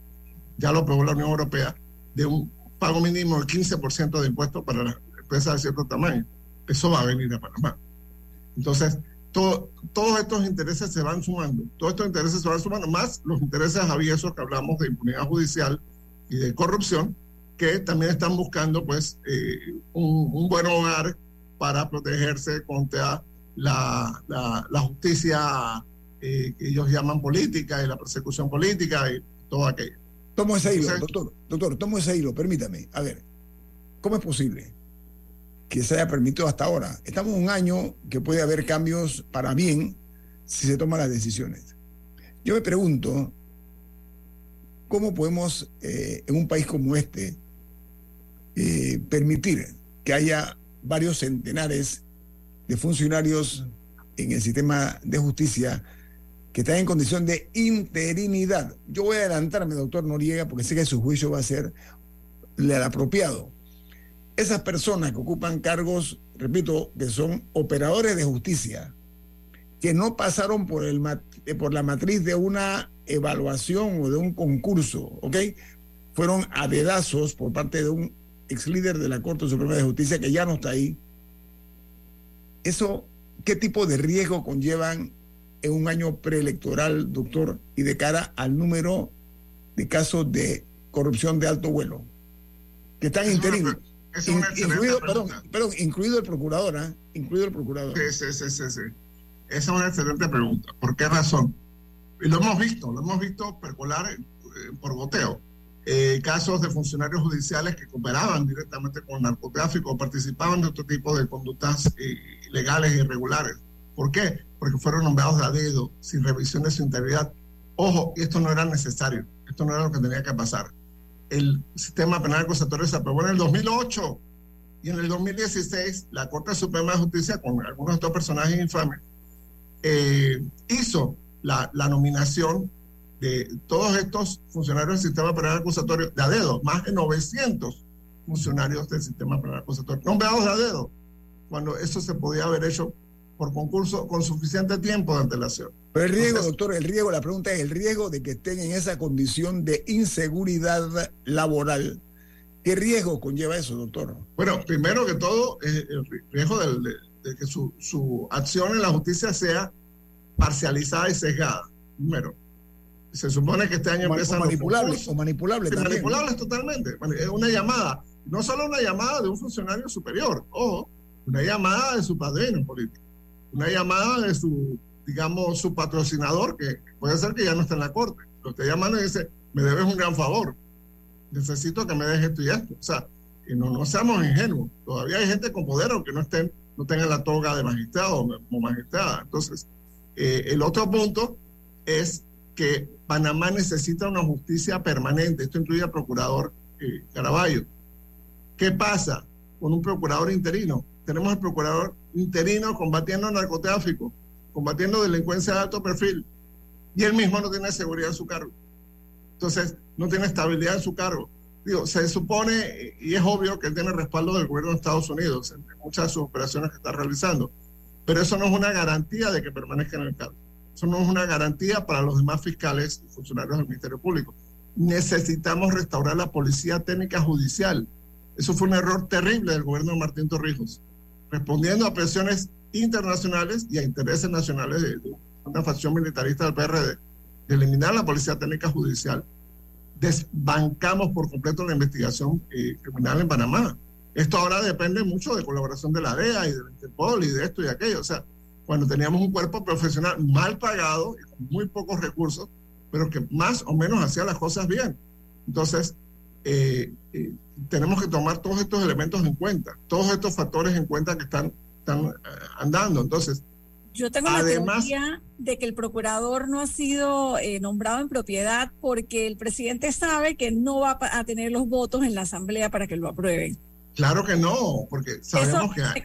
ya lo aprobó la Unión Europea, de un pago mínimo del 15% de impuestos para las empresas de cierto tamaño. Eso va a venir a Panamá. Entonces, todo, todos estos intereses se van sumando, todos estos intereses se van sumando, más los intereses aviesos que hablamos de impunidad judicial y de corrupción, que también están buscando pues eh, un, un buen hogar para protegerse contra la, la, justicia eh, que ellos llaman política y la persecución política y todo aquello. Tomo ese hilo, doctor, doctor, tomo ese hilo, permítame. A ver, ¿cómo es posible que se haya permitido hasta ahora? Estamos en un año que puede haber cambios para bien si se toman las decisiones. Yo me pregunto, ¿cómo podemos eh, en un país como este eh, permitir que haya varios centenares de funcionarios en el sistema de justicia que están en condición de interinidad. Yo voy a adelantarme, doctor Noriega, porque sé que su juicio va a ser el apropiado. Esas personas que ocupan cargos, repito, que son operadores de justicia, que no pasaron por, el, por la matriz de una evaluación o de un concurso, ¿ok? Fueron a dedazos por parte de un ex líder de la Corte Suprema de Justicia, que ya no está ahí, ¿eso qué tipo de riesgo conllevan en un año preelectoral, doctor, y de cara al número de casos de corrupción de alto vuelo? Que están interinos. incluido, perdón, perdón, incluido el procurador, ¿eh? Incluido el procurador. Sí, sí, sí, sí, Esa es una excelente pregunta. ¿Por qué razón? Y lo hemos visto, lo hemos visto percolar eh, por goteo. Eh, casos de funcionarios judiciales que cooperaban directamente con el narcotráfico o participaban de otro tipo de conductas eh, ilegales e irregulares. ¿Por qué? Porque fueron nombrados de a dedo, sin revisión de su integridad. Ojo, esto no era necesario, esto no era lo que tenía que pasar. El sistema penal acusatorio se aprobó en el 2008 y en el 2016 la Corte Suprema de Justicia, con algunos de estos personajes infames, eh, hizo la, la nominación de todos estos funcionarios del sistema penal acusatorio de a dedo, más de 900 funcionarios del sistema penal acusatorio, nombrados de a dedo, cuando eso se podía haber hecho por concurso con suficiente tiempo de antelación. Pero el riesgo, doctor, el riesgo, la pregunta es el riesgo de que estén en esa condición de inseguridad laboral. ¿Qué riesgo conlleva eso, doctor? Bueno, primero que todo, el riesgo de, de, que su, su acción en la justicia sea parcializada y sesgada. Primero se supone que este año empiezan manipulables o manipulables manipulables totalmente. Es una llamada. No solo una llamada de un funcionario superior ojo una llamada de su padrino político. Una llamada de su digamos su patrocinador que puede ser que ya no esté en la corte. Lo está llamando y dice me debes un gran favor. Necesito que me dejes esto y esto o sea que no, no seamos ingenuos. Todavía hay gente con poder aunque no estén no tengan la toga de magistrado o magistrada. Entonces eh, el otro punto es que Panamá necesita una justicia permanente. Esto incluye al procurador eh, Caraballo. ¿Qué pasa con un procurador interino? Tenemos el procurador interino combatiendo narcotráfico combatiendo delincuencia de alto perfil y él mismo no tiene seguridad en su cargo. Entonces, no tiene estabilidad en su cargo. Se supone, y es obvio que él tiene respaldo del gobierno de Estados Unidos en muchas de sus operaciones que está realizando, pero eso no es una garantía de que permanezca en el cargo. Eso no es una garantía para los demás fiscales y funcionarios del Ministerio Público. Necesitamos restaurar la policía técnica judicial. Eso fue un error terrible del gobierno de Martín Torrijos, respondiendo a presiones internacionales y a intereses nacionales de, una facción militarista del PRD, de eliminar la policía técnica judicial. Desbancamos por completo la investigación eh, criminal en Panamá. Esto ahora depende mucho de colaboración de la DEA y del Interpol y de esto y aquello. O sea, cuando teníamos un cuerpo profesional mal pagado con muy pocos recursos, pero que más o menos hacía las cosas bien. Entonces, eh, eh, tenemos que tomar todos estos elementos en cuenta, todos estos factores en cuenta que están, están eh, andando. Entonces, yo tengo la teoría de que el procurador no ha sido nombrado en propiedad porque el presidente sabe que no va a tener los votos en la asamblea para que lo aprueben. Claro que no, porque sabemos que hay,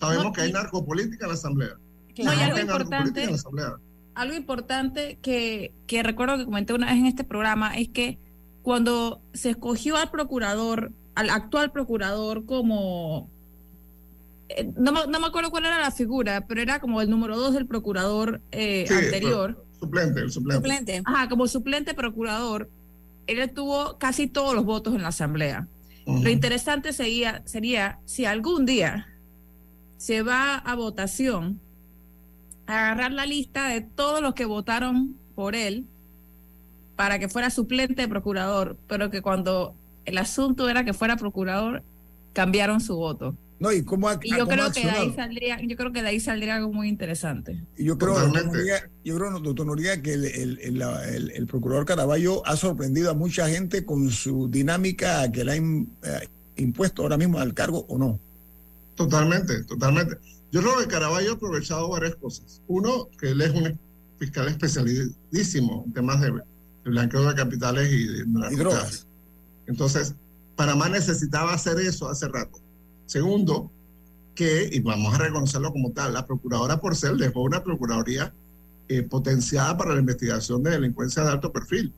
sabemos que hay narcopolítica en la asamblea. Claro. algo importante, algo importante que, que recuerdo que comenté una vez en este programa es que cuando se escogió al procurador, al actual procurador como eh, no, no, me acuerdo cuál era la figura, pero era como el número dos del procurador eh, anterior. Suplente, el suplente. suplente. Ajá, como suplente procurador, él tuvo casi todos los votos en la asamblea. Lo interesante sería, sería si algún día se va a votación, agarrar la lista de todos los que votaron por él para que fuera suplente de procurador, pero que cuando el asunto era que fuera procurador, cambiaron su voto. No, y cómo yo creo que de ahí saldría, yo creo que de ahí saldría algo muy interesante. Y yo creo, doctor Noriega, yo creo, doctor Noriega, que el, el, el, procurador Caraballo ha sorprendido a mucha gente con su dinámica que le ha eh, impuesto ahora mismo al cargo o no. Totalmente, totalmente. Yo creo que Caraballo ha aprovechado varias cosas. Uno, que él es un fiscal especialísimo en temas de, blanqueo de capitales y, de, y drogas. Entonces, Panamá necesitaba hacer eso hace rato Segundo, que, y vamos a reconocerlo como tal, la procuradora Porcel dejó una procuraduría eh, potenciada para la investigación de delincuencia de alto perfil.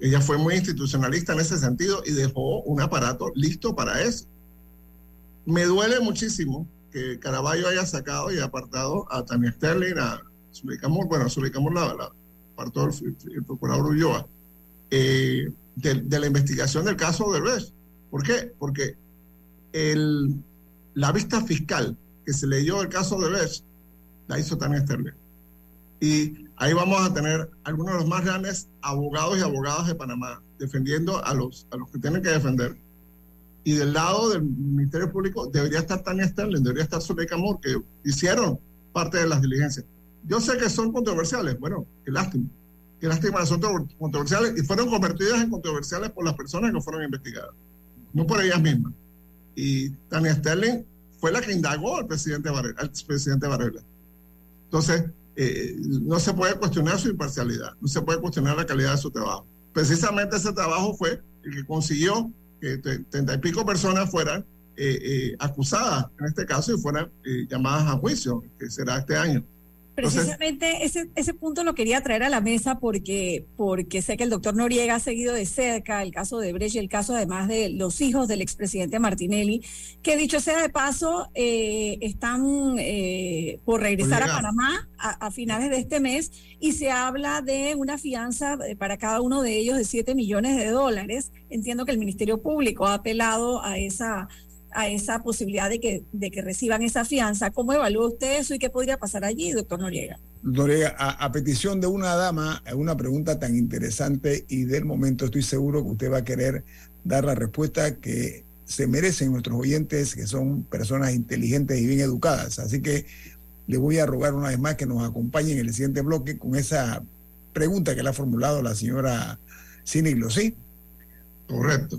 Ella fue muy institucionalista en ese sentido y dejó un aparato listo para eso. Me duele muchísimo que Caraballo haya sacado y apartado a Tania Sterling, a bueno, Zulicamur la, la apartó el, procurador Ulloa, eh, de, de, la investigación del caso de Derbez. ¿Por qué? Porque el, la vista fiscal que se leyó el caso de Bech la hizo también Sterling. Y ahí vamos a tener algunos de los más grandes abogados y abogadas de Panamá defendiendo a los que tienen que defender. Y del lado del Ministerio Público debería estar Tania Sterling, debería estar Zuleika Moore, que hicieron parte de las diligencias. Yo sé que son controversiales, bueno, qué lástima. Qué lástima, son controversiales y fueron convertidas en controversiales por las personas que fueron investigadas, no por ellas mismas. Y Tania Sterling fue la que indagó al presidente Varela. Al presidente Varela. Entonces, eh, no se puede cuestionar su imparcialidad, no se puede cuestionar la calidad de su trabajo. Precisamente ese trabajo fue el que consiguió treinta y pico personas fueran eh, eh, acusadas, en este caso, y fueran llamadas a juicio, que será este año. Precisamente ese, ese punto lo quería traer a la mesa porque, porque sé que el doctor Noriega ha seguido de cerca el caso de Brecht y el caso además de los hijos del expresidente Martinelli, que dicho sea de paso, eh, están eh, por regresar a Panamá a, finales de este mes y se habla de una fianza eh, para cada uno de ellos de 7 millones de dólares. Entiendo que el Ministerio Público ha apelado a esa a esa posibilidad de que, de que reciban esa fianza. ¿Cómo evalúa usted eso y qué podría pasar allí, doctor Noriega? Noriega, a, petición de una dama, una pregunta tan interesante y del momento estoy seguro que usted va a querer dar la respuesta que se merecen nuestros oyentes, que son personas inteligentes y bien educadas. Así que le voy a rogar una vez más que nos acompañen en el siguiente bloque con esa pregunta que le ha formulado la señora Ciniglo, ¿sí? Correcto.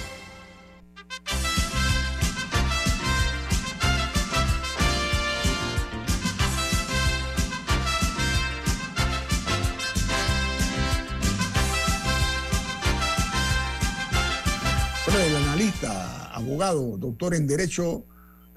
Abogado, doctor en Derecho,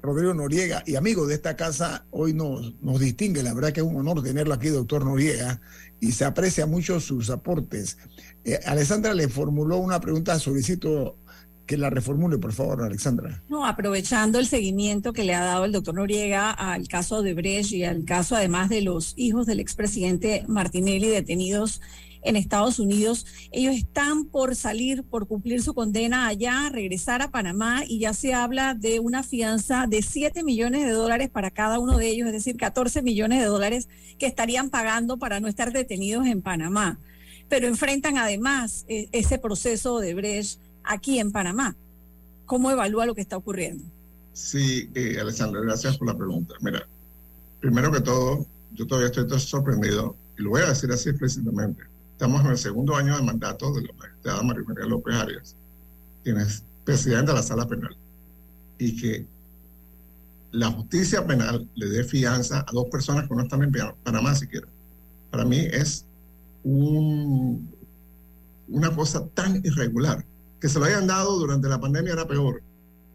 Rodrigo Noriega, y amigo de esta casa, hoy nos, nos distingue. La verdad que es un honor tenerlo aquí, doctor Noriega, y se aprecia mucho sus aportes. Eh, Alessandra le formuló una pregunta, solicito que la reformule, por favor, Alexandra. No, aprovechando el seguimiento que le ha dado el doctor Noriega al caso de Brecht y al caso además de los hijos del expresidente Martinelli detenidos en Estados Unidos. Ellos están por salir, por cumplir su condena allá, regresar a Panamá y ya se habla de una fianza de 7 millones de dólares para cada uno de ellos, es decir, 14 millones de dólares que estarían pagando para no estar detenidos en Panamá. Pero enfrentan además eh, ese proceso de Brecht aquí en Panamá. ¿Cómo evalúa lo que está ocurriendo? Sí, eh, Alessandra, gracias por la pregunta. Mira, primero que todo, yo todavía estoy sorprendido, y lo voy a decir así explícitamente. Estamos en el segundo año de mandato de la magistrada María María López Arias, quien es presidenta de la sala penal, y que la justicia penal le dé fianza a dos personas que no están en Panamá siquiera. Para mí es un, una cosa tan irregular. Que se lo hayan dado durante la pandemia era peor,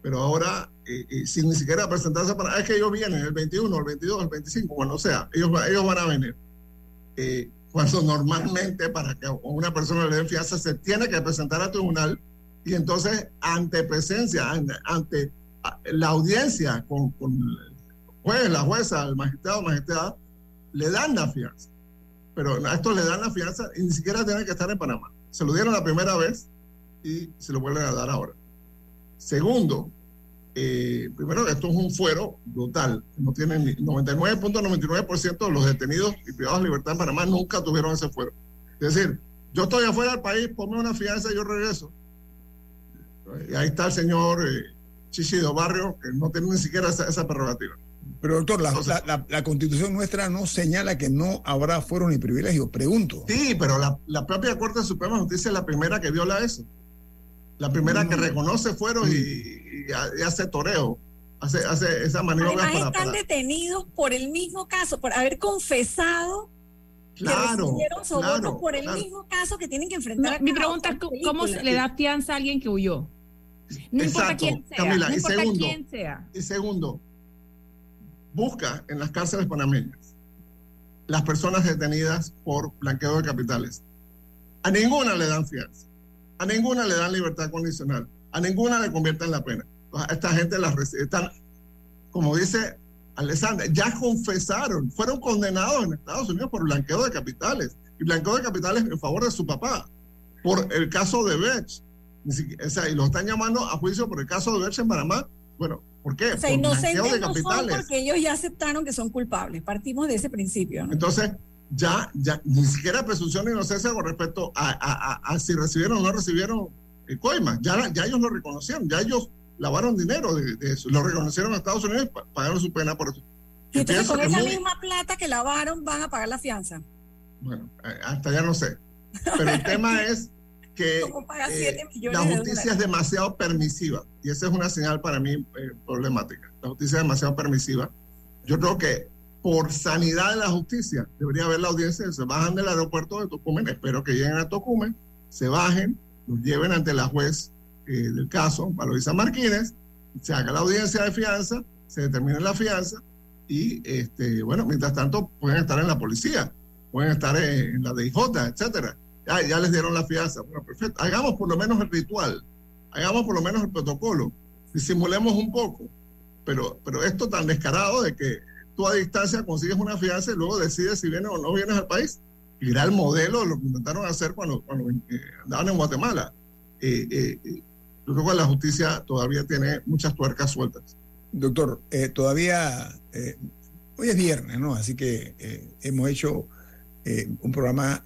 pero ahora, eh, eh, sin ni siquiera presentarse para... Es que ellos vienen el 21, el 22, el 25, cuando sea, ellos, ellos van a venir. Eh, cuando normalmente para que una persona le den fianza se tiene que presentar al tribunal y entonces ante presencia, ante, ante la audiencia con, con, el juez, la jueza, el magistrado, magistrada, le dan la fianza. Pero a esto le dan la fianza y ni siquiera tienen que estar en Panamá. Se lo dieron la primera vez y se lo vuelven a dar ahora. Segundo, eh, primero, esto es un fuero brutal. No tienen 99.99% de los detenidos y privados de libertad en Panamá nunca tuvieron ese fuero. Es decir, yo estoy afuera del país, ponme una fianza y yo regreso. Y ahí está el señor eh, Chichido Barrio, que no tiene ni siquiera esa, esa prerrogativa. Pero doctor, la, Entonces, la, la, la, constitución nuestra no señala que no habrá fuero ni privilegios, pregunto. Sí, pero la, la propia Corte Suprema de Justicia es la primera que viola eso. La primera que reconoce mm. y, y, y, hace toreo, hace, hace esa maniobra. Además para, están para... detenidos por el mismo caso, por haber confesado Claro, que recibieron soborno claro, por el claro. mismo caso que tienen que enfrentar. No, mi pregunta es cómo se le da fianza a alguien que huyó. No importa Exacto, quién sea. Camila, no y importa segundo, quién sea. Y segundo, busca en las cárceles panameñas las personas detenidas por blanqueo de capitales. A ninguna le dan fianza, a ninguna le dan libertad condicional, a ninguna le convierten la pena. Esta gente las recibe, están, como dice Alessandra, ya confesaron, fueron condenados en Estados Unidos por blanqueo de capitales y blanqueo de capitales en favor de su papá, por el caso de Bech. O sea, y lo están llamando a juicio por el caso de Bech en Panamá. Bueno, ¿por qué? O sea, por inocentes blanqueo de no son capitales. porque ellos ya aceptaron que son culpables. Partimos de ese principio. ¿no? Entonces, ya, ya ni siquiera presunción de inocencia con respecto a, a, a, a si recibieron o no recibieron el coima. Ya, ya ellos lo reconocieron, ya ellos lavaron dinero de, de eso, lo reconocieron en Estados Unidos, pagaron su pena por eso. Y entonces con esa muy- misma plata que lavaron van a pagar la fianza. Bueno, eh, hasta ya no sé. Pero el tema es que ¿Cómo paga eh, 7 millones la justicia es demasiado permisiva y esa es una señal para mí eh, problemática. La justicia es demasiado permisiva. Yo creo que por sanidad de la justicia debería haber la audiencia, se bajan del aeropuerto de Tocumen, espero que lleguen a Tocumen, se bajen, los lleven ante la juez eh, del caso, Valoisa Martínez, se haga la audiencia de fianza, se determine la fianza y, este, bueno, mientras tanto pueden estar en la policía, pueden estar en, en la DIJ, etcétera. Ya, ya les dieron la fianza. Bueno, perfecto. Hagamos por lo menos el ritual, hagamos por lo menos el protocolo, disimulemos un poco. pero, pero esto tan descarado de que tú a distancia consigues una fianza y luego decides si vienes o no vienes al país. Y era el modelo de lo que intentaron hacer cuando, cuando eh, andaban en Guatemala. Eh, eh, eh, yo creo que la justicia todavía tiene muchas tuercas sueltas. Doctor, eh, todavía eh, hoy es viernes, ¿no? Así que hemos hecho un programa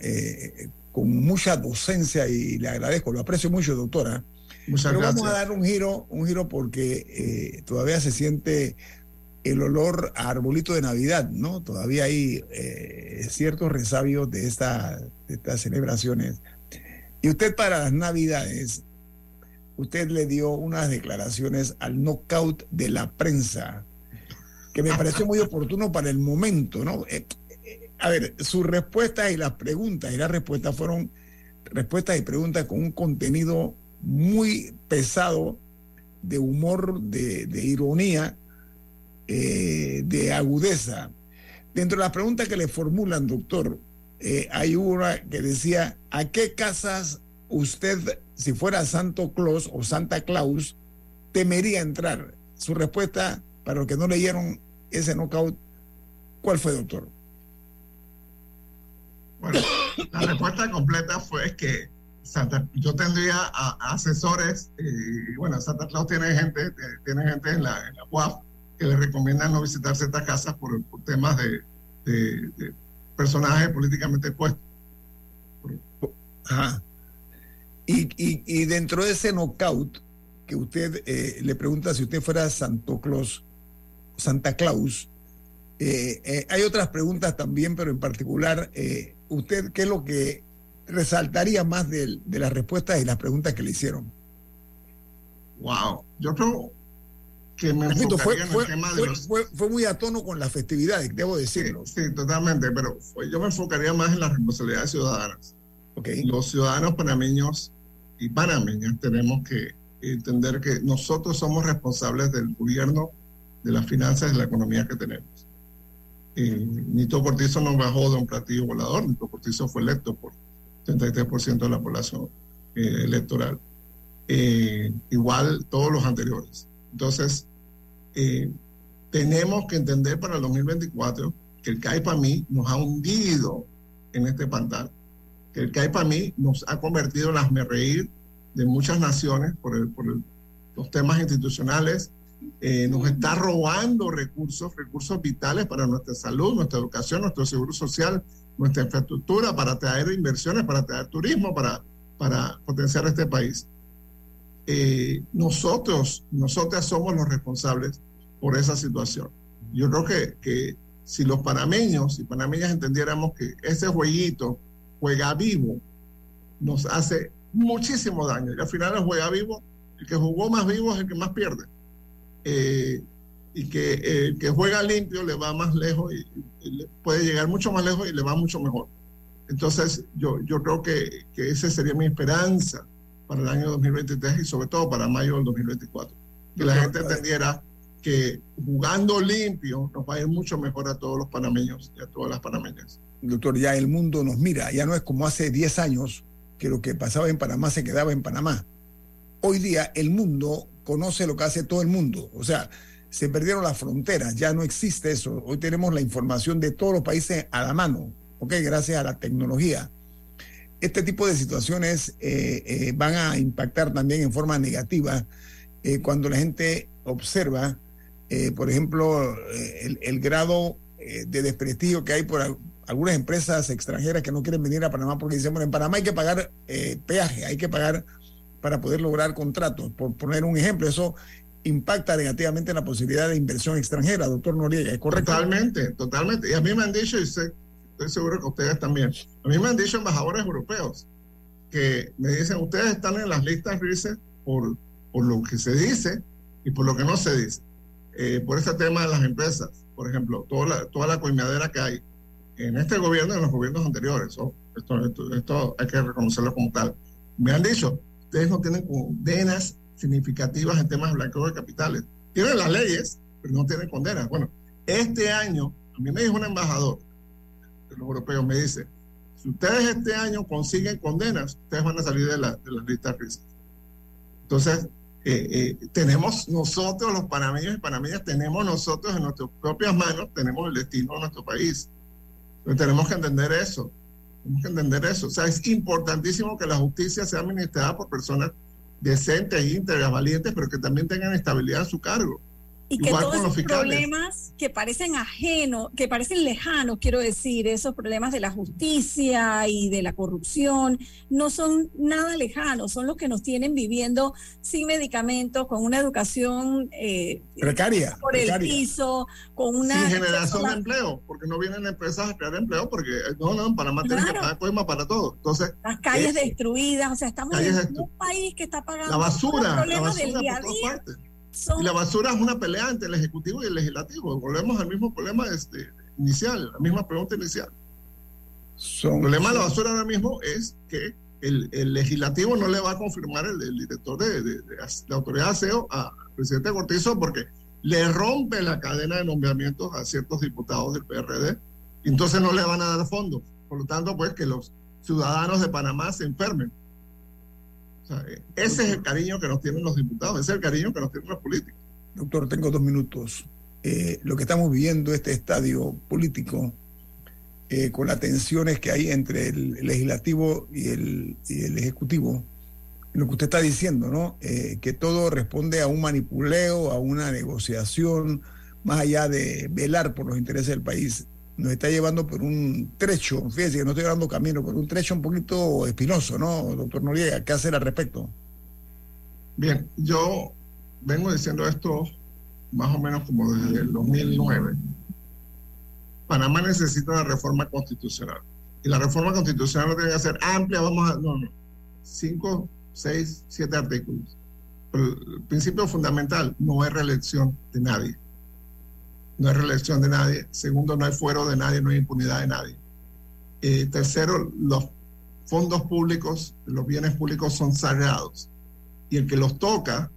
con mucha docencia y le agradezco, lo aprecio mucho, doctora. Muchas Pero gracias. vamos a dar un giro, un giro porque todavía se siente el olor a arbolito de Navidad, ¿no? Todavía hay eh, ciertos resabios de, de estas celebraciones. Y usted para las Navidades, usted le dio unas declaraciones al knockout de la prensa, que me pareció muy oportuno para el momento, ¿no? Eh, eh, a ver, sus respuestas y las preguntas y las respuestas fueron respuestas y preguntas con un contenido muy pesado de humor, de ironía, eh, de agudeza. Dentro de las preguntas que le formulan, doctor, eh, hay una que decía, ¿a qué casas usted, si fuera Santo Claus o Santa Claus, temería entrar? Su respuesta, para los que no leyeron ese knockout, ¿cuál fue, doctor? Bueno, la respuesta completa fue que Santa, yo tendría a, asesores, eh, y bueno, Santa Claus tiene gente, eh, tiene gente en la, en la UAF que le recomiendan no visitar ciertas casas por, por temas de, de- de personajes políticamente puestos. Ajá. Y, y- y dentro de ese knockout, que usted eh, le pregunta si usted fuera Santo Claus, Santa Claus, eh, eh, hay otras preguntas también, pero en particular, ¿usted qué es lo que resaltaría más de, de las respuestas y las preguntas que le hicieron? Wow, yo creo que me Repito, fue, en fue, el tema de fue- los... fue- fue muy a tono con las festividades, debo Sí, decirlo. sí, totalmente, pero yo me enfocaría más en las responsabilidades ciudadanas. Ok. Los ciudadanos panameños y panameñas tenemos que entender que nosotros somos responsables del gobierno, de las finanzas de la economía que tenemos. Eh, Nito Cortizo no bajó de un platillo volador, Nito Cortizo fue electo por 33% de la población eh, electoral. Eh, igual todos los anteriores. Entonces, eh, tenemos que entender para el 2024 que el CAIPAMI nos ha hundido en este pantano, que el CAIPAMI nos ha convertido en las reír de muchas naciones por, el- por el- los temas institucionales, eh, nos está robando recursos, recursos vitales para nuestra salud, nuestra educación, nuestro seguro social, nuestra infraestructura, para traer inversiones, para traer turismo, para, para potenciar este país. Eh, nosotros, nosotras somos los responsables por esa situación. Yo creo que, que si los panameños y panameñas entendiéramos que ese jueguito, juega vivo, nos hace muchísimo daño. Y al final el juega vivo, el que jugó más vivo es el que más pierde. Eh, y que eh, el que juega limpio le va más lejos y, y puede llegar mucho más lejos y le va mucho mejor. Entonces, yo, yo creo que, que esa sería mi esperanza para el año 2023 y sobre todo para mayo del 2024. Que la gente entendiera que jugando limpio nos va a ir mucho mejor a todos los panameños y a todas las panameñas. Doctor, ya el mundo nos mira, ya no es como hace 10 años que lo que pasaba en Panamá se quedaba en Panamá. Hoy día el mundo conoce lo que hace todo el mundo, o sea, se perdieron las fronteras, ya no existe eso. Hoy tenemos la información de todos los países a la mano, ¿ok? Gracias a la tecnología. Este tipo de situaciones eh, eh, van a impactar también en forma negativa eh, cuando la gente observa, eh, por ejemplo, eh, el, el grado eh, de desprestigio que hay por al- algunas empresas extranjeras que no quieren venir a Panamá porque dicen, bueno, en Panamá hay que pagar peaje, hay que pagar para poder lograr contratos. Por poner un ejemplo, eso impacta negativamente en la posibilidad de inversión extranjera, doctor Noriega, ¿es correcto? Totalmente, totalmente. Y a mí me han dicho, y sé- estoy seguro que ustedes también, a mí me han dicho embajadores europeos que me dicen, ustedes están en las listas RICE por, por lo que se dice y por lo que no se dice. Eh, por este tema de las empresas, por ejemplo, toda la, toda la coimadera que hay en este gobierno y en los gobiernos anteriores, oh, esto, esto, esto hay que reconocerlo como tal. Me han dicho, ustedes no tienen condenas significativas en temas de blanqueo de capitales. Tienen las leyes, pero no tienen condenas. Bueno, este año, a mí me dijo un embajador los europeos, me dice, si ustedes este año consiguen condenas, ustedes van a salir de, la, de las listas. Entonces, eh, eh, tenemos nosotros, los panameños y panameñas, tenemos nosotros en nuestras propias manos, tenemos el destino de nuestro país. Entonces tenemos que entender eso. Tenemos que entender eso. O sea, es importantísimo que la justicia sea administrada por personas decentes, íntegras, valientes, pero que también tengan estabilidad en su cargo. Y que todos esos problemas que parecen ajenos, que parecen lejanos, quiero decir, esos problemas de la justicia y de la corrupción, no son nada lejanos, son los que nos tienen viviendo sin medicamentos, con una educación eh, precaria por el piso, con una... Sin generación de empleo, porque no vienen empresas a crear empleo, porque no, no, para mantener claro. que para todo. Entonces, Las calles destruidas, o sea, estamos en un país que está pagando la basura, los la basura del día a por todas día. Y la basura es una pelea entre el Ejecutivo y el Legislativo. Volvemos al mismo problema este, inicial, la misma pregunta inicial. el problema de la basura ahora mismo es que el, el Legislativo no le va a confirmar el, el director de, de, de, la autoridad de aseo al presidente Cortizo porque le rompe la cadena de nombramientos a ciertos diputados del PRD. Entonces no le van a dar fondos. Por lo tanto, pues que los ciudadanos de Panamá se enfermen. Ese es el cariño que nos tienen los diputados, ese es el cariño que nos tienen los políticos. Doctor, tengo dos minutos. Eh, lo que estamos viviendo, este estadio político, eh, con las tensiones que hay entre el legislativo y el, y el ejecutivo, lo que usted está diciendo, ¿no? Eh, que todo responde a un manipuleo, a una negociación, más allá de velar por los intereses del país nos está llevando por un trecho, fíjese que no estoy hablando camino, por un trecho un poquito espinoso, ¿no, doctor Noriega? ¿Qué hacer al respecto? Bien, yo vengo diciendo esto más o menos como desde el 2009. Panamá necesita una reforma constitucional. Y la reforma constitucional no tiene que ser amplia, vamos a... No, no. Cinco, seis, siete artículos. El principio fundamental no es reelección de nadie no hay reelección de nadie. Segundo, no hay fuero de nadie, no hay impunidad de nadie. Eh, tercero, los fondos públicos, los bienes públicos son sagrados. Y el que los toca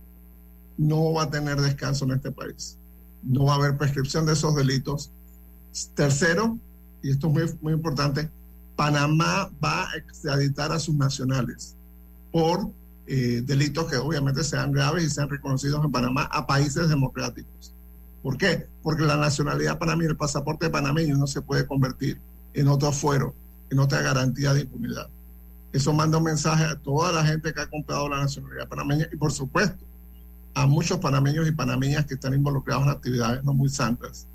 no va a tener descanso en este país. No va a haber prescripción de esos delitos. Tercero, y esto es muy, muy importante, Panamá va a extraditar a sus nacionales por eh, delitos que obviamente sean graves y sean reconocidos en Panamá a países democráticos. ¿Por qué? Porque la nacionalidad panameña, el pasaporte panameño no se puede convertir en otro afuero, en otra garantía de impunidad. Eso manda un mensaje a toda la gente que ha comprado la nacionalidad panameña y por supuesto a muchos panameños y panameñas que están involucrados en actividades no muy santas,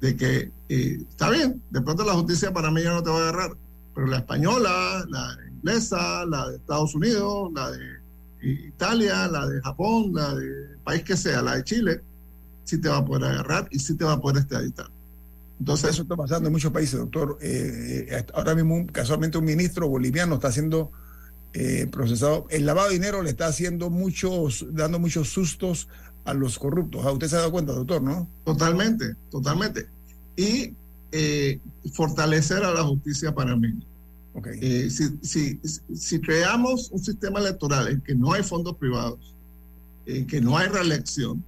de que eh, está bien, de pronto la justicia panameña no te va a agarrar, pero la española, la inglesa, la de Estados Unidos, la de Italia, la de Japón, la de país que sea, la de Chile, sí te va a poder agarrar y sí te va a poder extraditar. Entonces, eso está pasando en muchos países, doctor. Eh, ahora mismo, casualmente, un ministro boliviano está siendo eh, procesado. El lavado de dinero le está haciendo muchos, dando muchos sustos a los corruptos. ¿A usted se ha dado cuenta, doctor, no? Totalmente, totalmente. Y eh, fortalecer a la justicia panameña. Okay. Eh, si, si, si creamos un sistema electoral en que no hay fondos privados, en que no hay reelección,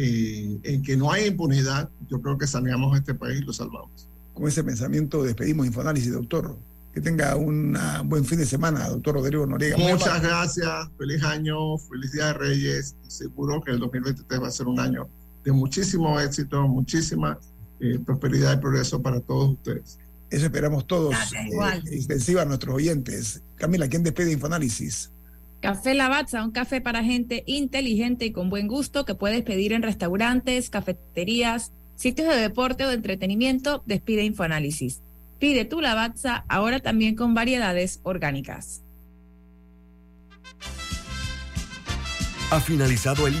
eh, en que no hay impunidad, yo creo que saneamos este país y lo salvamos. Con ese pensamiento despedimos Infoanálisis, doctor. Que tenga un buen fin de semana, doctor Rodrigo Noriega. Muchas gracias, feliz año, feliz Día de Reyes. Seguro que el 2023 va a ser un año de muchísimo éxito, muchísima eh, prosperidad y progreso para todos ustedes. Eso esperamos todos. Eh, extensiva a nuestros oyentes. Camila, ¿quién despide Infoanálisis? Café Lavazza, un café para gente inteligente y con buen gusto que puedes pedir en restaurantes, cafeterías, sitios de deporte o de entretenimiento. Despide Infoanálisis. Pide tu Lavazza ahora también con variedades orgánicas. Ha finalizado el